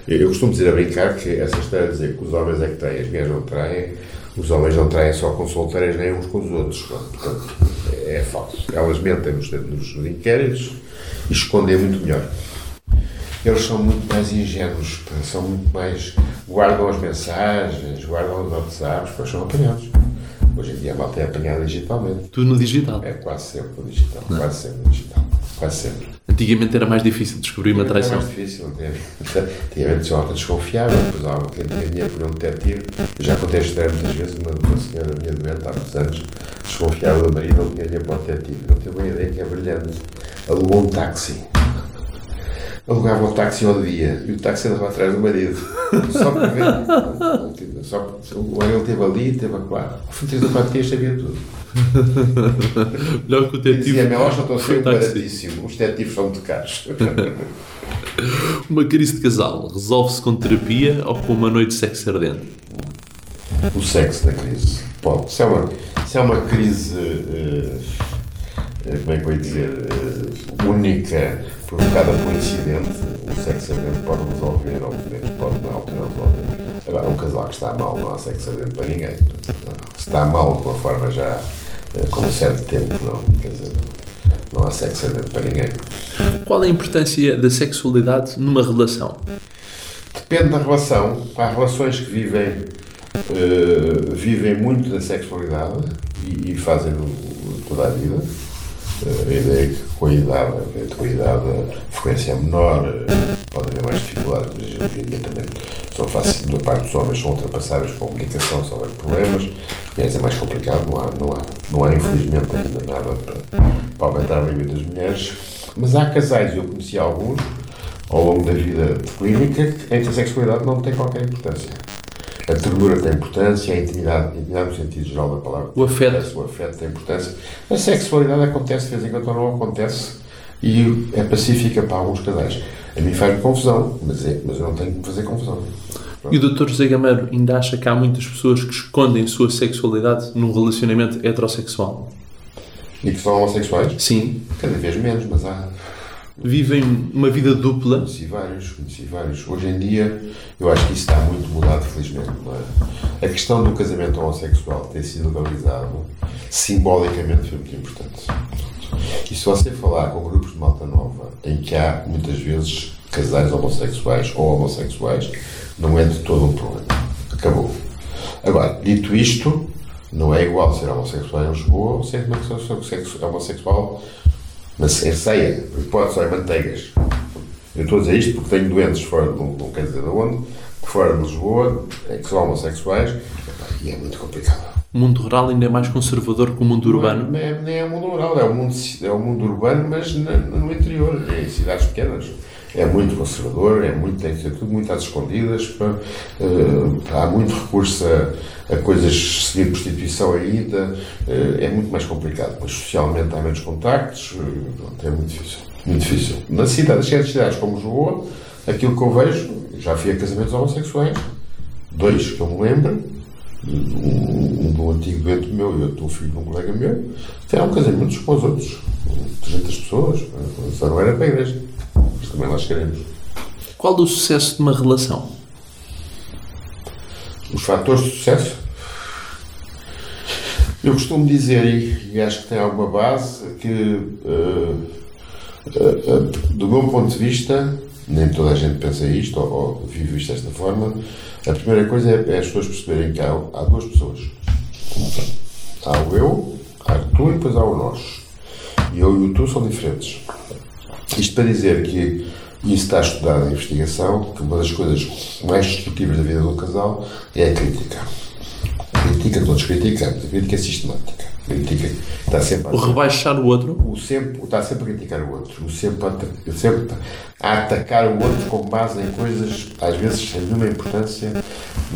Eu costumo dizer a brincar que essa história de dizer que os homens é que traem, as mulheres não traem, os homens não traem só com solteiras nem uns com os outros. Portanto, é falso. Elas mentem nos, nos inquéritos e escondem muito melhor. Eles são muito mais ingênuos, são muito mais. guardam as mensagens, guardam os WhatsApps, pois são apanhados. Hoje em dia a malta é apanhada digitalmente. Tudo no digital? É quase sempre no digital. Não. Quase sempre no digital. Quase sempre. Antigamente era mais difícil descobrir uma traição. Era mais difícil. Antigamente tinha uma desconfiável, depois há tinha dinheiro por um detetive. Eu já contei a muitas vezes, uma, uma senhora minha doente há muitos anos, desconfiava do marido, não tinha para o detetive. Não teve uma ideia que é brilhante. Alugou um táxi alugava o táxi ao dia e o táxi andava atrás do marido. Só para ver. Só o ele esteve ali e esteve a quatro. Ao fim de 3 ou 4 dias sabia tudo. Melhor que o detetive. Dizia, minha loja estou sempre baratíssimo. Os detetives são muito caros. uma crise de casal resolve-se com terapia ou com uma noite de sexo ardente? O sexo da crise. Pode. Se é uma, se é uma crise. Uh, como é que eu ia dizer, única, provocada por incidente, o sexo ardente pode resolver, obviamente, pode não, pode resolver. Agora, um casal que está mal não há sexo ardente para ninguém. Se está mal de uma forma já com um certo tempo, não, quer dizer, não há sexo ardente para ninguém. Qual a importância da sexualidade numa relação? Depende da relação. Há relações que vivem, uh, vivem muito da sexualidade e, e fazem toda a vida a ideia que com a idade, a idade a frequência é menor, pode haver mais dificuldades, mas hoje em dia também são fáceis, da parte dos homens são ultrapassáveis com a comunicação, são problemas, mulheres é mais complicado, não há, não há, não há infelizmente ainda nada para, para aumentar a vida das mulheres, mas há casais, eu conheci alguns, ao longo da vida clínica, em que a sexualidade não tem qualquer importância. A ternura tem importância, a intimidade, a intimidade no sentido geral da palavra. O afeto. O afeto tem importância. A sexualidade acontece de vez em quando ou não acontece e é pacífica para alguns casais. A mim faz-me confusão, mas, é, mas eu não tenho que fazer confusão. E o Dr. José Gameiro ainda acha que há muitas pessoas que escondem sua sexualidade num relacionamento heterossexual? E que são homossexuais? Sim. Cada vez menos, mas há. Vivem uma vida dupla? Conheci vários, conheci vários. Hoje em dia, eu acho que isso está muito mudado, felizmente. É? A questão do casamento homossexual ter sido legalizado, simbolicamente, foi muito importante. E se você falar com grupos de malta nova, em que há muitas vezes casais homossexuais ou homossexuais, não é de todo um problema. Acabou. Agora, dito isto, não é igual ser homossexual em Lisboa ou ser homossexual na ceia, porque pode só em manteigas. Eu estou a dizer isto porque tenho doentes fora, não, não quer dizer de onde, fora de Lisboa, que são homossexuais, e é muito complicado. O mundo rural ainda é mais conservador que o mundo urbano? Não é, nem é o mundo rural, é o mundo, é o mundo urbano, mas no, no interior, em cidades pequenas é muito conservador, é muito, tem que ser tudo muito às escondidas, pá, uh, há muito recurso a, a coisas seguir prostituição ainda, uh, é muito mais complicado, pois socialmente há menos contactos, uh, é muito difícil. Muito difícil. Na cidade, nas cidades como Lisboa, aquilo que eu vejo, já fui a casamentos homossexuais, dois que eu me lembro, um, um um antigo doente meu e outro um filho de um colega meu, tiveram casamentos com os outros, 300 pessoas, só não era para a igreja também nós queremos. Qual do sucesso de uma relação? Os fatores de sucesso? Eu costumo dizer, e, e acho que tem alguma base, que uh, uh, uh, do meu ponto de vista, nem toda a gente pensa isto ou, ou vive isto desta forma, a primeira coisa é, é as pessoas perceberem que há, há duas pessoas. Há o eu, há o tu e depois há o nós. E eu e o tu são diferentes. Isto para dizer que isso está estudado em investigação, que uma das coisas mais destrutivas da vida do casal é a crítica. A crítica, todos criticamos, a crítica é sistemática. A crítica está sempre a... O rebaixar o outro? O sempre, está sempre a criticar o outro. O sempre, a, sempre a atacar o outro com base em coisas, às vezes sem nenhuma importância,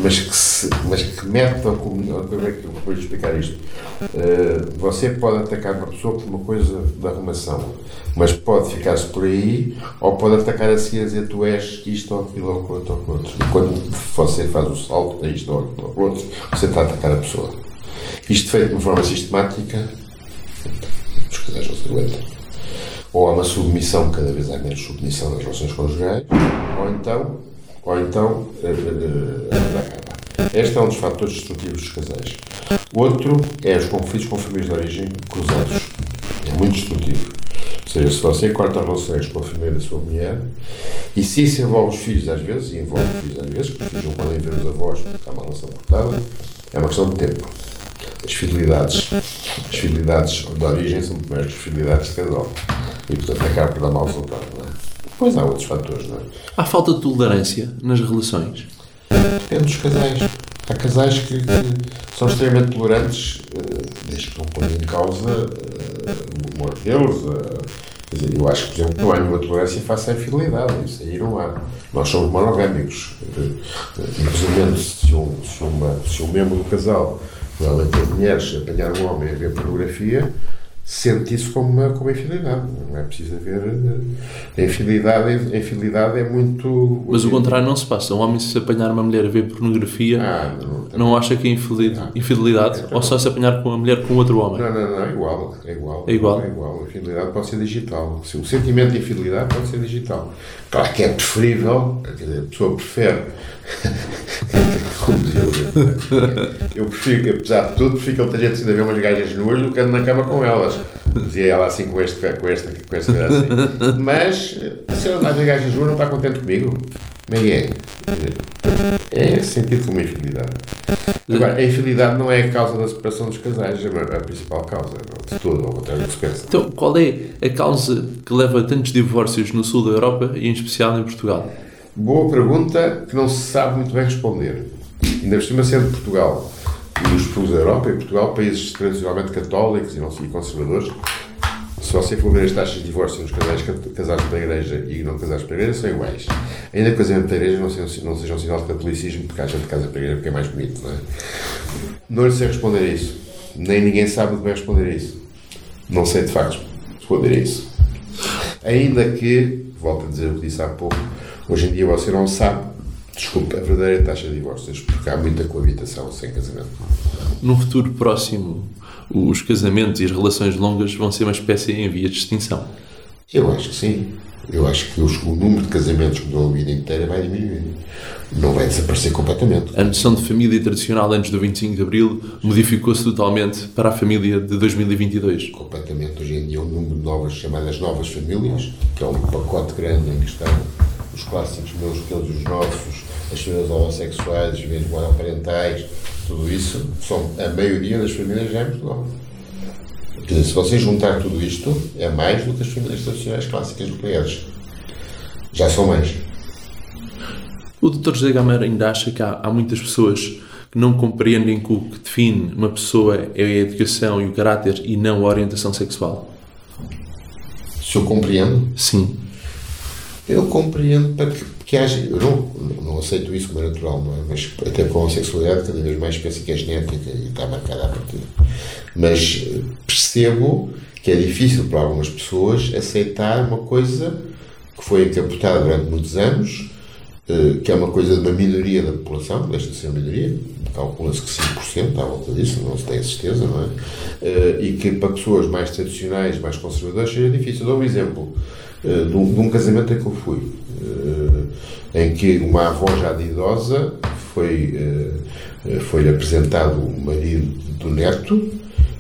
mas que, se, mas que metam comunidade. Como é que eu vou explicar isto? Uh, você pode atacar uma pessoa por uma coisa da arrumação mas pode ficar-se por aí ou pode atacar a seguir a dizer tu és isto ou aquilo ou outro ou outro. E quando você faz o salto a isto ou aquilo ou outro, você está a atacar a pessoa. Isto feito de uma forma sistemática, os casais não se aguentam. Ou há uma submissão, cada vez há menos submissão nas relações conjugais, ou então, ou então a, a, acaba. Este é um dos fatores destrutivos dos casais. Outro é os conflitos com famílias de origem cruzados. É muito destrutivo. Ou seja, se você corta relações com a família da sua mulher, e se isso envolve os filhos às vezes, e envolve os filhos às vezes, porque os filhos não podem ver os avós porque há uma relação cortada, é uma questão de tempo. As fidelidades, as fidelidades de origem são muito que as fidelidades de casal. E portanto acaba por dar mal resultado, não é? Pois há outros fatores, não é? Há falta de tolerância nas relações? Depende dos casais. Há casais que, que são extremamente tolerantes, eh, desde que não ponham em causa uh, o amor deles. Uh, quer dizer, eu acho que, por exemplo, não há nenhuma tolerância face à infidelidade. Isso aí não há. Nós somos monogâmicos. Infelizmente, se um, se, uma, se um membro do casal, normalmente as mulheres, apanhar um homem a ver pornografia, sente isso como uma, como infidelidade. Não é preciso haver. A infidelidade, a infidelidade é muito. Mas o contrário não se passa. Um homem, se apanhar uma mulher a ver pornografia, ah, não, não, acha que é infidelidade, infidelidade é, ou só se apanhar com uma mulher com outro homem? Não, não, não, é igual. É igual. É igual. É igual. A infidelidade pode ser digital. O sentimento de infidelidade pode ser digital. Claro que é preferível, quer dizer, a pessoa prefere. Eu, eu prefiro, apesar de tudo, prefiro que ele esteja decidido a ver umas gajas nuas do que ando na cama com elas. Dizia ela assim com este, com este, com este assim. Mas, se ela vai ver gajas nuas, não está contente comigo. Como é que é? É sentido como infidelidade. Agora, a infidelidade não é a causa da separação dos casais, é a principal causa, não, de todo, ao contrário do que se pensa. Então, qual é a causa que leva a tantos divórcios no sul da Europa e em especial em Portugal? Boa pergunta que não se sabe muito bem responder. Ainda por cima sendo Portugal e os países da Europa, e Portugal, países tradicionalmente católicos e, não, e conservadores, se você for ver as taxas de divórcio nos casais casados para a igreja e não casados para a igreja, são iguais. Ainda que o casamento para a igreja não seja, não seja um sinal de catolicismo, porque a gente casa para a igreja porque é mais bonito, não é? Não lhe sei responder a isso. Nem ninguém sabe o que vai responder a isso. Não sei de facto responder a isso. Ainda que, volto a dizer o que disse há pouco, hoje em dia você não sabe, desculpa, a verdadeira taxa de divórcios, porque há muita coabitação sem casamento. Num futuro próximo, os casamentos e as relações longas vão ser uma espécie em via de extinção? Eu acho que sim. Eu acho que os, o número de casamentos que duram a vida inteira vai diminuir. Não vai desaparecer completamente. A noção de família tradicional antes do 25 de Abril modificou-se totalmente para a família de 2022. Completamente. Hoje em dia, o número de novas, chamadas novas famílias, que é um pacote grande em que estão os clássicos meus, aqueles os nossos, as famílias homossexuais, as famílias monoparentais, tudo isso, são a maioria das famílias já em Portugal. Quer dizer, se você juntar tudo isto, é mais do que as famílias tradicionais clássicas nucleares. Já são mais. O Dr. José Gameira ainda acha que há, há, muitas pessoas que não compreendem que o que define uma pessoa é a educação e o caráter e não a orientação sexual? Se eu compreendo? Sim. Eu compreendo para que, que haja. Eu não, não aceito isso como é natural, não é? Mas até com a sexualidade, cada vez mais penso que é genética e está marcada a partir. Mas eh, percebo que é difícil para algumas pessoas aceitar uma coisa que foi encapotada durante muitos anos, eh, que é uma coisa de uma minoria da população, deixa de ser uma minoria, calcula-se que 5% à volta disso, não se tem certeza, não é? Eh, e que para pessoas mais tradicionais, mais conservadoras, seja difícil. Eu dou um exemplo de um, de um casamento em que eu fui, em que uma avó já de idosa foi, foi apresentado o marido do neto,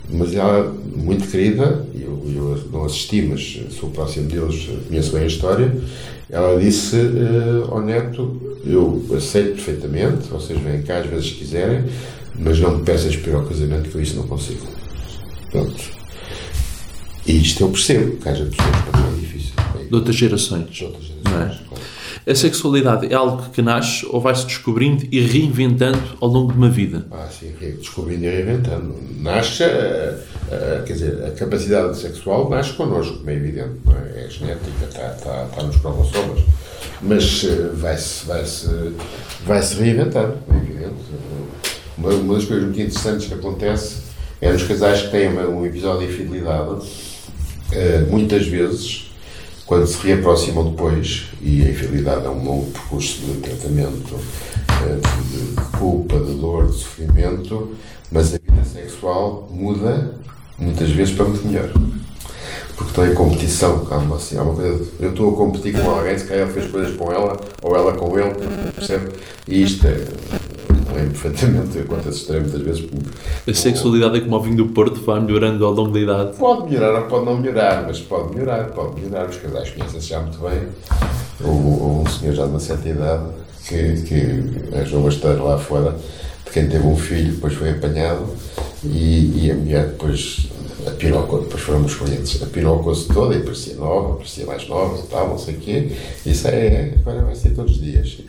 mas ela, muito querida, eu, eu não assisti, mas sou próximo deles, conheço bem a história, ela disse uh, ao neto, eu aceito perfeitamente, vocês vêm cá às vezes quiserem, mas não me peças para ao casamento que eu isso não consigo. Pronto. E isto eu percebo, que haja pessoas para é difícil. De outras gerações. De outras gerações, é? claro. A sexualidade é algo que nasce ou vai-se descobrindo e reinventando ao longo de uma vida? Ah, sim, descobrindo e reinventando. Nasce, quer dizer, a capacidade sexual nasce connosco, como é evidente, é? é genética, está, está, está nos cromossomas, mas eh, vai-se vai -se, vai -se reinventando, é evidente. Uma, uma das coisas muito interessantes que acontece é nos casais que têm um episódio de infidelidade, eh, muitas vezes quando se reaproximam depois, e a infidelidade é um longo percurso de tratamento, eh, de culpa, de dor, de sofrimento, mas a vida sexual muda muitas vezes para muito melhor. Porque estou em competição, calma, assim, há uma coisa, eu estou a competir com alguém, se calhar fez coisas com ela, ou ela com ele, percebe? E isto é, é perfeitamente, acontece extremo muitas vezes. A sexualidade é como o vinho do Porto, vai melhorando ao longo da idade. Pode melhorar ou pode não melhorar, mas pode melhorar, pode melhorar. Os casais conhecem-se já muito bem. Ou, um senhor já de uma certa idade que, que arranjou uma história lá fora de quem teve um filho, depois foi apanhado e, e a mulher depois a pirocou, depois foram os clientes, a pirocou-se toda e parecia nova, parecia mais nova e tal, não sei o quê. Isso é, agora vai ser todos os dias.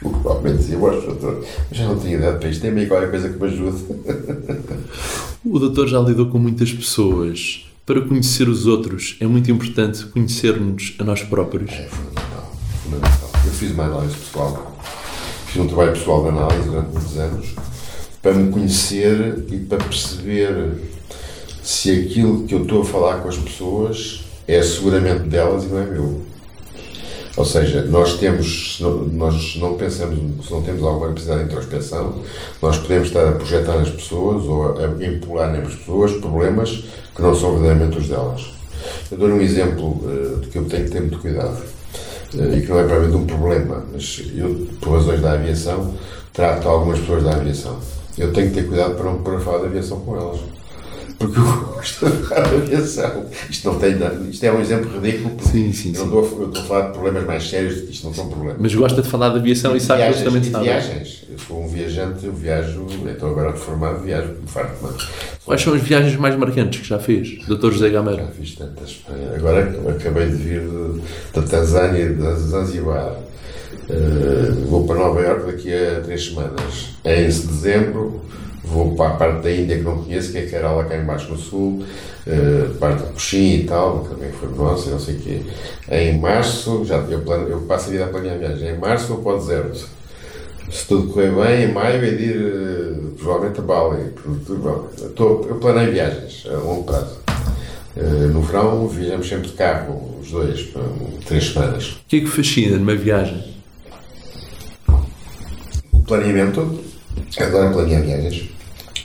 Provavelmente dizia, doutor, mas já não tenho idade para isto, tem aí qualquer coisa que me ajude. o doutor já lidou com muitas pessoas. Para conhecer os outros, é muito importante conhecermos a nós próprios. É fundamental, fundamental. Eu fiz uma análise pessoal, fiz um trabalho pessoal de análise durante muitos anos, para me conhecer e para perceber se aquilo que eu estou a falar com as pessoas é seguramente delas e não é meu. Ou seja, nós temos, nós não pensamos, se não temos alguma necessidade de introspeção, nós podemos estar a projetar nas pessoas ou a empolar nas pessoas problemas que não são verdadeiramente os delas. Eu dou um exemplo uh, de que eu tenho que ter muito cuidado uh, e que não é provavelmente um problema, mas eu, por razões da aviação, trato algumas pessoas da aviação. Eu tenho que ter cuidado para não para falar da aviação com elas porque eu gosto de aviação. Isto, não tem, isto é um exemplo ridículo, sim, sim, eu, estou, eu estou a falar de problemas mais sérios, isto não são problemas. Mas gosta de falar de aviação e, e sabe viagens, justamente de viagens. Eu sou um viajante, eu viajo, estou agora reformado, viajo, me farto. Mas... Quais são as viagens mais marcantes que já fez, Dr. José Gameiro? Já fiz tantas. Agora acabei de vir da Tanzânia, de Zanzibar. Uh, vou para Nova Iorque daqui a três semanas. É em dezembro vou para a parte da Índia que não conheço, que é Kerala cá embaixo no sul, uh, parte do Puxim e tal, também foi nossa, não sei o quê. Em março, já eu, plano, eu passo a vida a planear viagem, em março vou para o deserto. Se tudo correr bem, em maio é de ir uh, provavelmente a Bali. Estou, eu planei viagens a longo prazo. Uh, no verão viajamos sempre de carro, os dois, para três semanas. O que é que fascina numa viagem? O planeamento. Adoro planear viagens.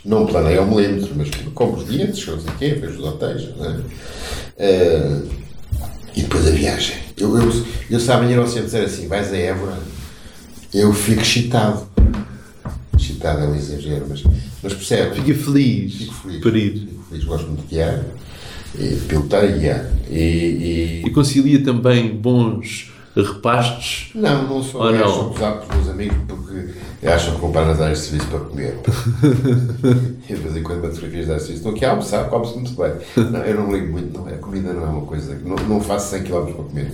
Não planeio ao milímetro, mas compro os bilhetes, não sei o quê, vejo os hotéis. Uh, e depois a viagem. Eu, eu, eu sabem ir ao centro dizer assim: vais a Évora, eu fico excitado. Excitado é um exagero, mas, mas percebe? Fica feliz, fico feliz por ir. Fico feliz, gosto muito de guiar, e pilotar e guiar. E, e... e concilia também bons repastos? Não, não sou. Ou não? Sou acusado pelos meus amigos porque acham que vou para nas áreas de serviço para comer. e de vez em quando, fotografias de áreas de serviço, estou aqui a almoçar, come-se muito bem. Não, eu não ligo muito, não, a comida não é uma coisa. Não, não faço 100 km para comer.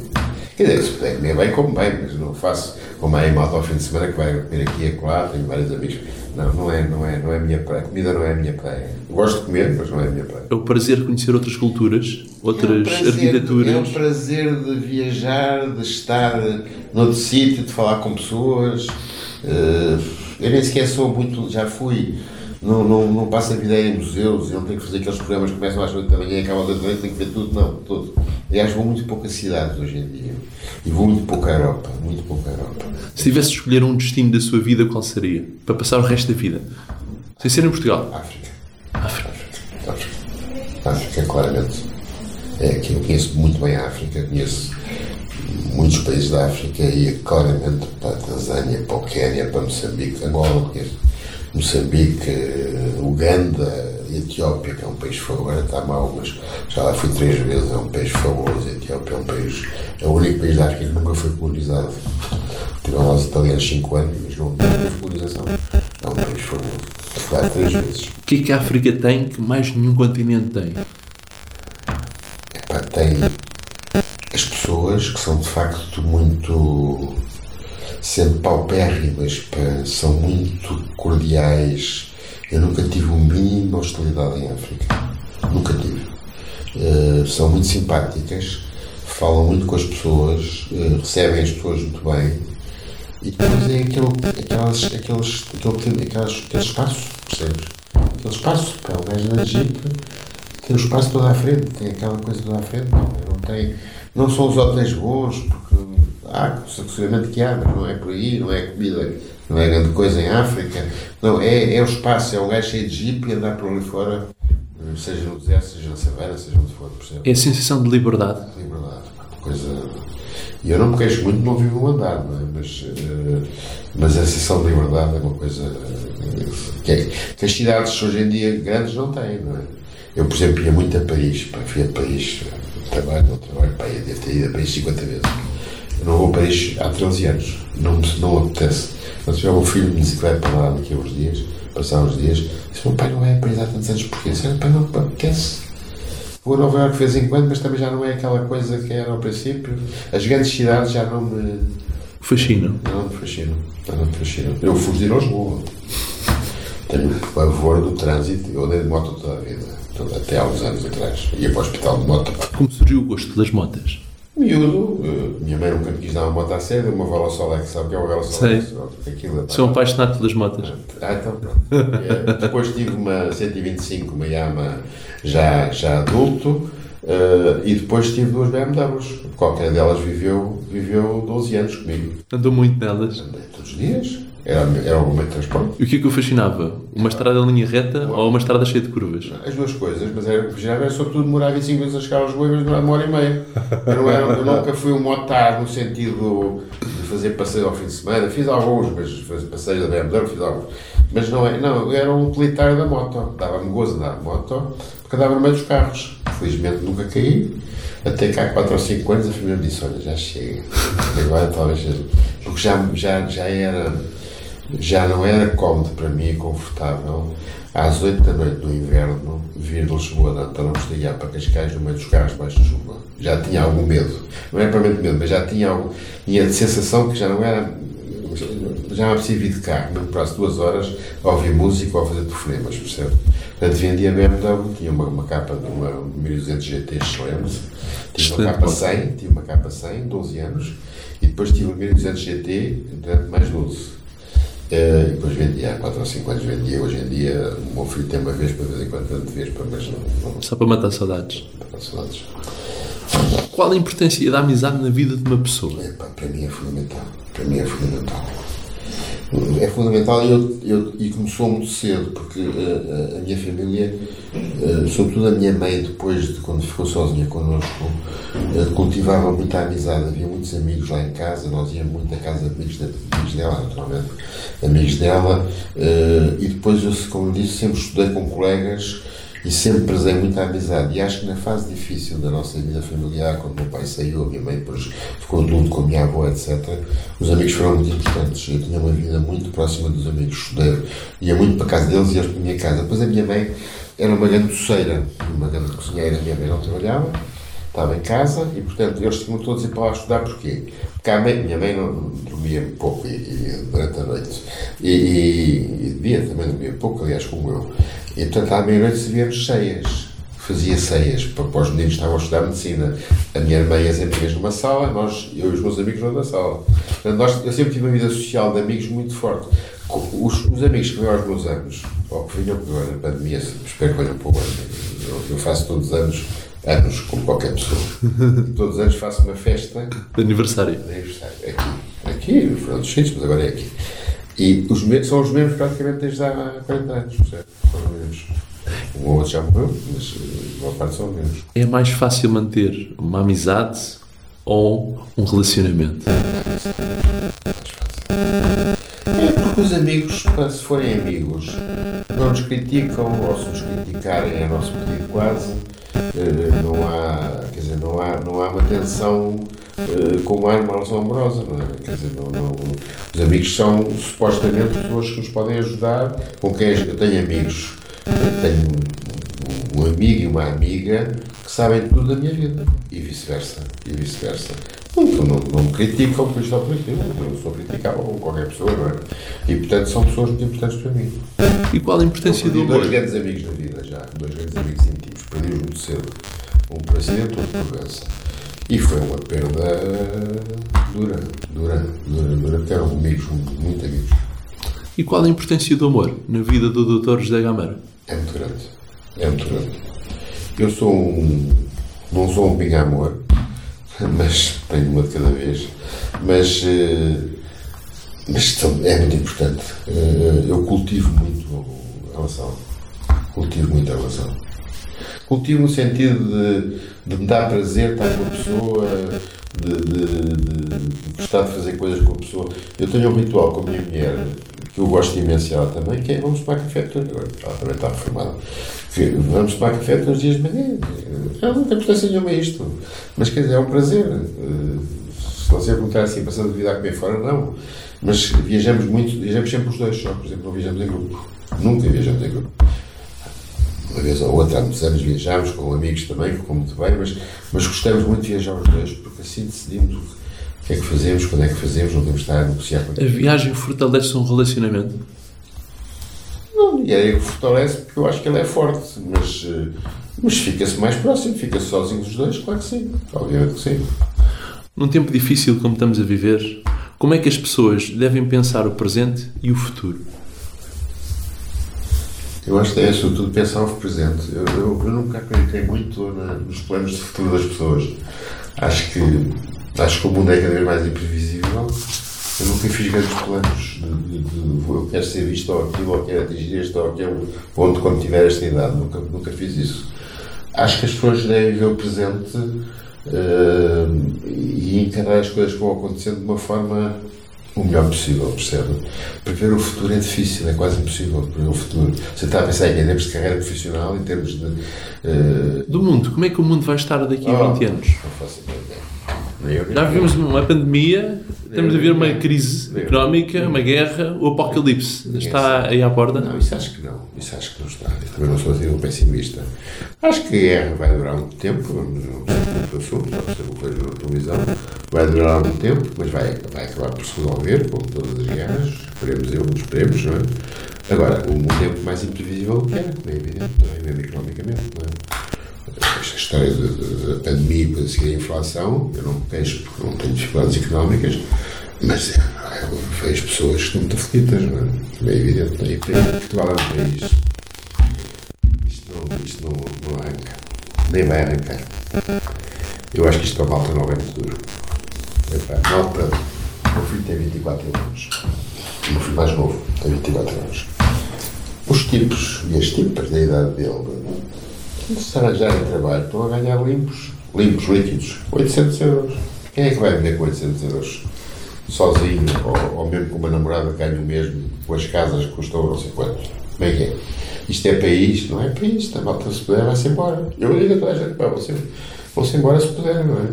Quer dizer, se puder comer bem, como bem, mas não faço como a malta ao fim de semana que vai comer aqui e acolá, tenho vários amigos. Não, não é, não é, não é a minha praia. A comida não é a minha praia. Gosto de comer, mas não é a minha praia. É o prazer de conhecer outras culturas, outras é prazer, arquiteturas. É um prazer de viajar, de estar noutro sítio, de falar com pessoas. Uh, eu nem sequer sou muito. Já fui. Não, não, não passo a vida em museus, eu não tenho que fazer aqueles programas que começam às 8 da manhã e acabam às 8 da noite, tenho que ver tudo, não, tudo. Aliás, vou muito pouco a cidades hoje em dia. E vou muito pouco à Europa, muito pouco à Europa. Se tivesse de escolher um destino da sua vida, qual seria? Para passar o resto da vida? Sem ser em Portugal? África. África. África. África, claramente. É que eu conheço muito bem a África, conheço muitos países da África e claramente para a Tanzânia, para o Quênia, para Moçambique, Angola não conheço. Moçambique, Uganda, Etiópia, que é um país fabuloso, agora está mal, mas já lá fui três vezes, é um país fabuloso. A Etiópia é um país, é o único país da África que nunca foi colonizado. Tiveram lá os italianos 5 anos, mas não teve colonização. É um país fabuloso. Fui lá três vezes. O que é que a África tem que mais nenhum continente tem? Epá, tem as pessoas que são de facto muito sendo paupérrimas, são muito cordiais. Eu nunca tive um mínimo hostilidade em África. Nunca tive. Uh, são muito simpáticas, falam muito com as pessoas, uh, recebem as pessoas muito bem. E depois é aquele, aquelas, aqueles, aquele, aqueles, aquele espaço, percebes? Aquele espaço, pá, o da Jeep tem o espaço todo à frente, tem aquela coisa toda à frente. Não, tem, não são os hotéis bons, porque há, seguramente que há, mas não é por aí, não é comida, não é grande coisa em África. Não, é, é o espaço, é um gajo cheio de jeep e andar por ali fora, seja no deserto, seja na savana, seja onde for, percebe? É a sensação de liberdade. Liberdade, uma coisa. E eu não me queixo muito, não vivo um andar, não é? Mas, uh, mas a sensação de liberdade é uma coisa uh, que, é, que as cidades hoje em dia grandes não têm, não é? Eu, por exemplo, ia muito a Paris, fui a Paris, trabalho, não trabalho, pá, eu devo ter ido a Paris 50 vezes. Eu não vou a Paris há 13 anos, não, não apetece. Quando tiver o meu filho de bicicleta para lá daqui a uns dias, passar uns dias, disse: meu pai não é a Paris há tantos anos, porquê? Disse, pai não apetece. Vou a Nova Iorque de vez em quando, mas também já não é aquela coisa que era ao princípio. As grandes cidades já não me. Fascinam. Não me fascinam. Não me fascinam. Eu fugi de Lisboa. Tenho pavor do trânsito. Eu andei de moto toda a vida até há uns anos atrás. Ia para o hospital de moto. Como surgiu o gosto das motas? Miúdo, minha mãe nunca quis dar uma moto a sério, uma Vela Solex, sabe o que é uma Vela Solex? Aquilo, Sou um apaixonado pelas motas. Ah, então pronto. É, depois tive uma 125, uma Yamaha já, já adulto, uh, e depois tive duas BMWs. Qualquer delas viveu, viveu 12 anos comigo. Andou muito nelas? Andei todos os dias. Era, era o meio de transporte. E o que é que o fascinava? Uma estrada em linha reta ou uma estrada cheia de curvas? As duas coisas, mas era, o que fascinava era sobretudo demorar 25 minutos a chegar aos e demorar uma hora e meia. Eu, não era, eu nunca fui um motar no sentido de fazer passeio ao fim de semana. Fiz alguns, mas passeios da BMW, fiz alguns. Mas não, é, não eu era um utilitário da moto. Dava-me gozo andar de moto, porque andava no meio dos carros. Felizmente nunca caí. Até que há 4 ou 5 anos a família me disse: Olha, já chega. Agora talvez. Porque já, já, já era já não era cómodo para mim e confortável às 8 da noite do inverno vir de Lisboa de António Postilhar para Cascais no meio dos carros baixo de chuva. Já tinha algum medo. Não é propriamente medo, mas já tinha, algum, tinha a sensação que já não era já não preciso vir de carro, mesmo para as duas horas a ouvir música ou a fazer telefonemas, percebe? Portanto, vendia BMW, tinha uma, uma capa de uma 1200 GT excelente, tinha uma capa 100, tinha uma capa 100, 12 anos, e depois tive uma 1200 GT durante mais 12. E depois vendia, há 4 ou 5 anos vendia. Hoje em dia, o meu filho tem uma vez para vez em quando, tanto vez para mas não, não. Só para matar saudades. Para matar saudades. Qual a importância da amizade na vida de uma pessoa? É, para mim é fundamental. Para mim é fundamental. É fundamental e, eu, eu, e começou muito cedo, porque uh, a minha família, uh, sobretudo a minha mãe, depois de quando ficou sozinha connosco, cultivava muita amizade. Havia muitos amigos lá em casa, nós íamos muito à casa de amigos, de, amigos dela, naturalmente, amigos dela, e depois eu, como disse, sempre estudei com colegas e sempre prezei muito a amizade. E acho que na fase difícil da nossa vida familiar, quando meu pai saiu, a minha mãe depois ficou de com a minha avó, etc., os amigos foram muito importantes. Eu tinha uma vida muito próxima dos amigos, estudei, ia muito para a casa deles e eles para a minha casa. Depois a minha mãe era uma grande doceira, uma grande cozinheira. A minha mãe não trabalhava, estava em casa e, portanto, eles tinham todos ir para lá estudar. Porquê? Porque a mãe, minha mãe não dormia pouco e, e, durante a noite. E, e, e devia também dormir pouco, aliás, como eu. E, portanto, à meia-noite servíamos ceias. Fazia ceias para, para os meninos que estavam a estudar medicina. A minha irmã e as amigas numa sala, nós, eu e os meus amigos noutra sala. Portanto, nós, eu sempre tive uma vida social de amigos muito forte. Os, os amigos que vêm aos meus anos, ou que vinham agora na pandemia, espero que venham para o ano, eu, eu faço todos os anos anos, como qualquer pessoa. Todos os anos faço uma festa de aniversário. De aniversário. Aqui. Aqui, foram dos sítios, mas agora é aqui. E os são os mesmos praticamente desde há 40 anos, certo? São os mesmos. Um ou outro já morreu, mas a maior parte são os mesmos. É mais fácil manter uma amizade ou um relacionamento? É porque os amigos, se forem amigos, não nos criticam, ou se nos criticarem é nosso pedido quase, não há, quer dizer, não há, não há uma tensão como há numa relação amorosa, não é? Quer dizer, não, não, os amigos são supostamente pessoas que nos podem ajudar, com quem eu tenho amigos, eu tenho um amigo e uma amiga que sabem tudo da minha vida e vice-versa, e vice-versa. Não, não, não me criticam por isto ou por aquilo, eu sou criticável como qualquer pessoa, não é? E portanto são pessoas muito importantes para mim. E qual a importância do amor? dois grandes amigos na vida já, dois grandes amigos íntimos, perdi muito cedo, um por acidente, outro por doença. E foi uma perda dura, dura, dura, dura, porque eram amigos, muito amigos. E qual a importância do amor na vida do Dr. José Gameira? É muito grande, é muito grande. Eu sou um, não sou um pinga-amor, mas tenho uma de cada vez, mas, mas é muito importante. Eu cultivo muito a relação, cultivo muito a relação. Cultivo no sentido de, de me dar prazer estar com a pessoa, de, de, de, gostar de fazer coisas com a pessoa. Eu tenho um ritual com a minha mulher, que eu gosto imenso ela também, que é vamos tomar café todos Ela também está reformada. Vamos tomar café todos os dias de manhã. Ela não tem importância nenhuma a isto. Mas quer dizer, é um prazer. Se você perguntar assim, passando a vida a comer fora, não. Mas viajamos muito, viajamos sempre os dois só, por exemplo, não viajamos em grupo. Nunca viajamos em grupo uma vez ou outra, há muitos anos viajámos com amigos também, ficou muito bem, mas, mas gostamos muito de viajar os dois, porque assim decidimos o que é que fazemos, quando é que fazemos, não temos de estar a negociar com A viagem fortalece um relacionamento? Não, e é que fortalece porque eu acho que ele é forte, mas, mas fica-se mais próximo, fica-se sozinho os dois, claro que sim, obviamente que sim. Num tempo difícil como estamos a viver, como é que as pessoas devem pensar o presente e o futuro? Eu acho que é sobretudo pensar o presente. Eu, eu, eu nunca acreditei muito na, nos planos de futuro das pessoas. Acho que, acho que o mundo é cada vez mais imprevisível. Eu nunca fiz grandes planos de, de, de, eu quero ser isto ou aquilo, ou quero atingir este ou aquele ponto quando tiver esta idade. Nunca, nunca fiz isso. Acho que as pessoas devem ver o presente uh, e encarar as coisas que vão acontecendo de uma forma o melhor possível, percebe? Prever o futuro é difícil, é quase impossível prever o futuro. Você está a pensar em termos de carreira profissional, em termos de. Uh... Do mundo, como é que o mundo vai estar daqui a oh, 20 anos? Não faço ideia. Tu. vivemos uma pandemia, estamos a ver uma crise económica, uma guerra, o apocalipse está aí à porta. Não, isso acho que não. Isso acho que não está. Eu também não sou assim um pessimista. Acho que a guerra vai durar um tempo, não sei o que eu sou, só sei o que vejo na televisão. Vai durar algum tempo, mas vai, vai acabar por se resolver, como todas as guerras. Esperemos eu, esperemos, não é? Agora, um tempo mais imprevisível do que era, como é evidente, não é? Mesmo economicamente, não é? Esta história da- pandemia e depois a seguir a inflação, eu não me queixo porque não tenho dificuldades económicas, mas é, eu vejo pessoas que estão muito aflitas, não é? Como é evidente, não é? Portugal é um país. Isto não, isto não, não arranca. Nem vai arrancar. Eu acho que isto para a malta não é muito duro. Epá, malta, o meu filho tem 24 anos. O meu filho mais novo tem 24 anos. Os tipos e as tipas da idade dele, se arranjarem trabalho, estão a ganhar limpos, limpos, líquidos, 800 euros. Quem é que vai viver com 800 euros? Sozinho, ou, ou mesmo com uma namorada ganha o mesmo, com as casas que custam não sei quanto. Como é que é? Isto é país? Não é país. A malta, se puder, vai-se embora. Eu digo a toda a gente, vão-se embora se puder, não é?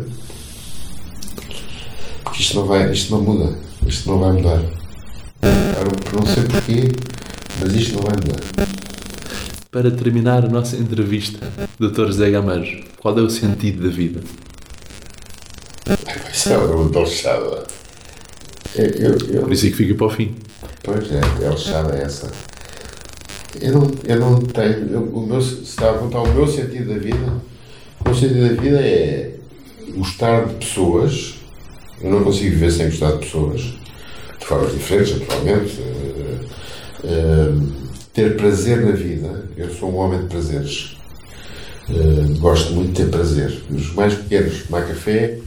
Porque isto não vai, isto não muda. Isto não vai mudar. Eu não sei porquê, mas isto não vai mudar. Para terminar a nossa entrevista, Dr. José Gamejo, qual é o sentido da vida? Isso é uma pergunta eu, Por isso é que fica para o fim. Pois é, é lixada essa. Eu não, eu não tenho. eu- o meu, se está a perguntar o meu sentido da vida, o meu sentido da vida é gostar de pessoas. Eu não consigo viver sem gostar de pessoas, de formas diferentes, naturalmente. eh, eh, ter prazer na vida. Eu sou um homem de prazeres. Eh, gosto muito de ter prazer. Os mais pequenos, tomar café.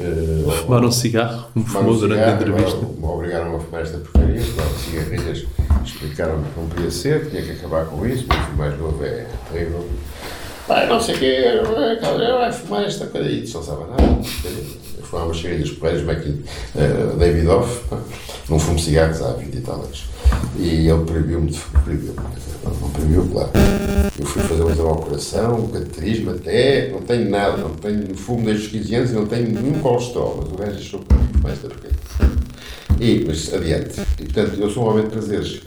eh, Fumar um cigarro, como Fumar fumou um durante a entrevista. agora Me obrigaram a fumar esta porcaria, claro, cigarrilhas explicaram-me que não podia ser, tinha que acabar com isso, mas o mais novo é terrível. Pai, não sei o quê, vai, fumar esta coisa aí, não sabe nada. Fumava umas cigarrilhas porreiras, Mac, uh, David Off, não fumo cigarros há 20 e tal anos. E ele fumar, proibiu não proibiu, claro. Eu fui fazer um exame ao coração, um cateterismo até, não tenho nada, não tenho fumo desde os 15 anos e não tenho nenhum colesterol, mas o que não fumar esta porcaria. E, mas adiante. E, portanto, eu sou um homem de prazeres.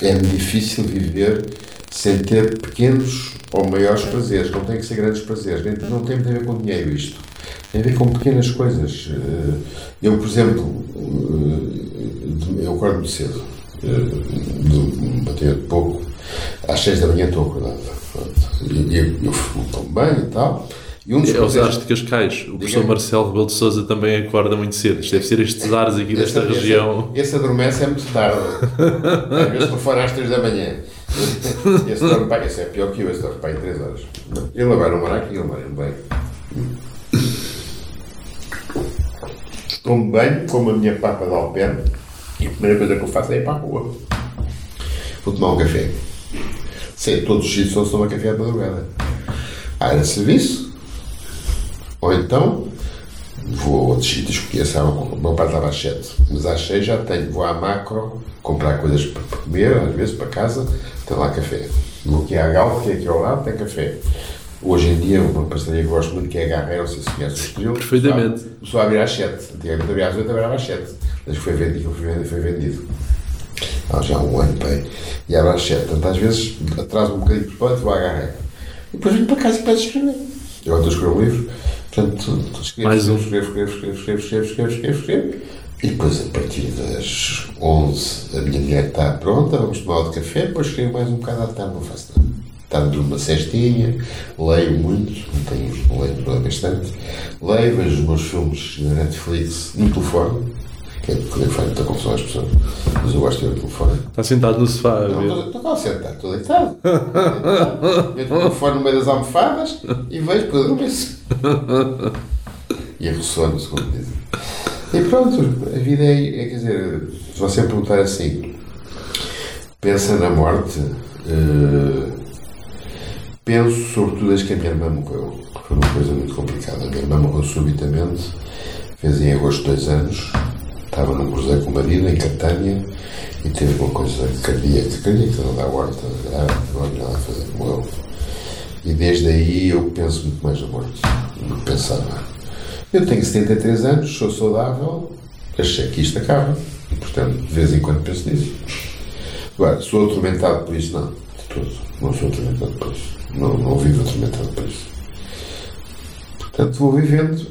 É-me difícil viver sem ter pequenos ou maiores prazeres. Não tem que ser grandes prazeres. Não tem muito a ver com dinheiro isto. Tem a ver com pequenas coisas. Eh, Eu, por exemplo, eh, eu acordo muito cedo. Eh, de pouco. Às seis da manhã estou acordado. E eu, eu tomo banho e tal. E um dos É os ares de Cascais. O professor. Marcelo Rebelo de Souza também acorda muito cedo. Isto deve ser estes ares aqui desta Esse- região. Esse, esse adormece é muito tarde. Às vezes telefona às 3 da manhã. Esse para esse é pior que eu, esse dorme para em 3 horas. Ele agora não mora aqui, ele mora em bem. Tomo banho, como a minha papa de alperne e a primeira coisa que eu faço é ir para a rua. Vou tomar um café. Sei, todos os sítios onde se toma café de madrugada. À área de serviço, ou então vou a outros sítios, conheço, o meu pai estava às 7, mas às 6 já tenho, vou à macro comprar coisas para comer, às vezes para casa, tem lá café. Vou aqui à Galp, que é aqui ao lado, tem café. Hoje em dia, uma pastelaria que gosto muito, que é a Garreira, não sei se conhece o estilo. Perfeitamente. Só abrir às 7. Antigamente abria às 8, abria às 7. Desde que foi vendido, foi vendido. Foi vendido. Há já um ano, pai. E abre às 7. Portanto, às vezes atraso um bocadinho ponto, vou à Garreira. E depois venho para casa e peço escrever. Eu estou a escrever um livro. Portanto, a escrever, Mais um. escrevo, escrevo, escrevo, escrevo, escrevo, escrevo, escrevo, escrevo. E depois, a partir das 11, a minha mulher está pronta, vamos tomar o de café, depois escrevo mais um bocado à tarde, não faço nada. Tarde durmo uma cestinha, leio muito, não tenho, não leio, não bastante. Leio, vejo os meus filmes na Netflix no telefone, que é porque faz muita confusão às pessoas, mas eu gosto de ver o telefone. Está sentado no sofá a Não, ver. estou- cá sentado, estou deitado. Meto o telefone no meio das almofadas e vejo para dormir-se. E a ressono, segundo dizem. E pronto, a vida é, é, quer dizer, se você perguntar assim, pensa na morte, eh, penso sobretudo desde que a minha irmã morreu. Foi uma coisa muito complicada. A minha irmã morreu subitamente, fez em agosto dois anos, estava num cruzeiro com o marido em Catânia e teve uma coisa cardíaca, cardíaca não dá horta, grave, não a fazer, morreu. E desde aí eu penso muito mais na morte do que pensava. Eu tenho 73 anos, sou saudável, achei que isto acaba. E, portanto, de vez em quando penso nisso. Agora, sou atormentado por isso? Não, de todo. Não sou atormentado por isso. Não, não vivo atormentado por isso. Portanto, vou vivendo.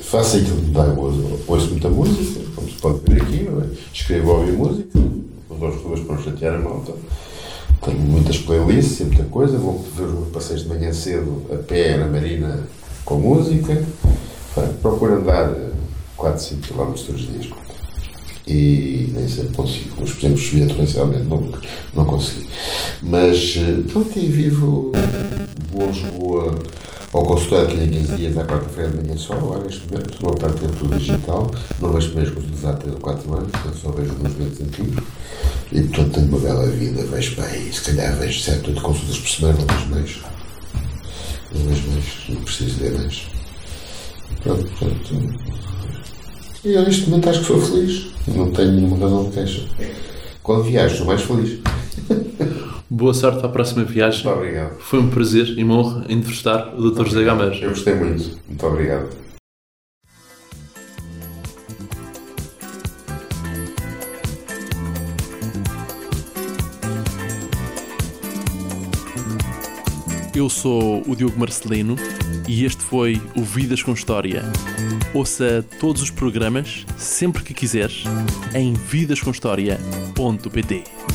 Faço aquilo que me dá gozo. Ouço muita música, como se pode ver aqui, não é? escrevo ouvir música, vou às ruas para chatear a malta. Tenho muitas playlists e muita coisa. Vou ver os meus passeios de manhã cedo a pé na marina com música. Epá, procuro andar 4, 5 km todos os dias. E nem sempre consigo. Mas, por exemplo, chovia torrencialmente, não, não consegui. Mas, eh, pronto, e vivo boa Lisboa ao consultório que tinha 15 dias à quarta-feira de manhã só, agora neste momento, uma parte tempo tudo digital, não vejo mesmo os há 4 anos, portanto só vejo nos momentos antigos. E portanto tenho uma bela vida, vejo bem, se calhar vejo 7, 8 consultas por semana, não vejo mais. Não vejo mais, não preciso ver mais. Pronto, portanto. E eu neste momento acho que sou feliz. Não tenho nenhuma razão de queixa. Quando viajo, sou mais feliz. Boa sorte para a próxima viagem. Muito obrigado. Foi um prazer e uma honra entrevistar o Dr. José Gameiros. Eu gostei muito. Muito obrigado. Eu sou o Diogo Marcelino e este foi o Vidas com História. Ouça todos os programas, sempre que quiseres, em vidascomhistoria.pt.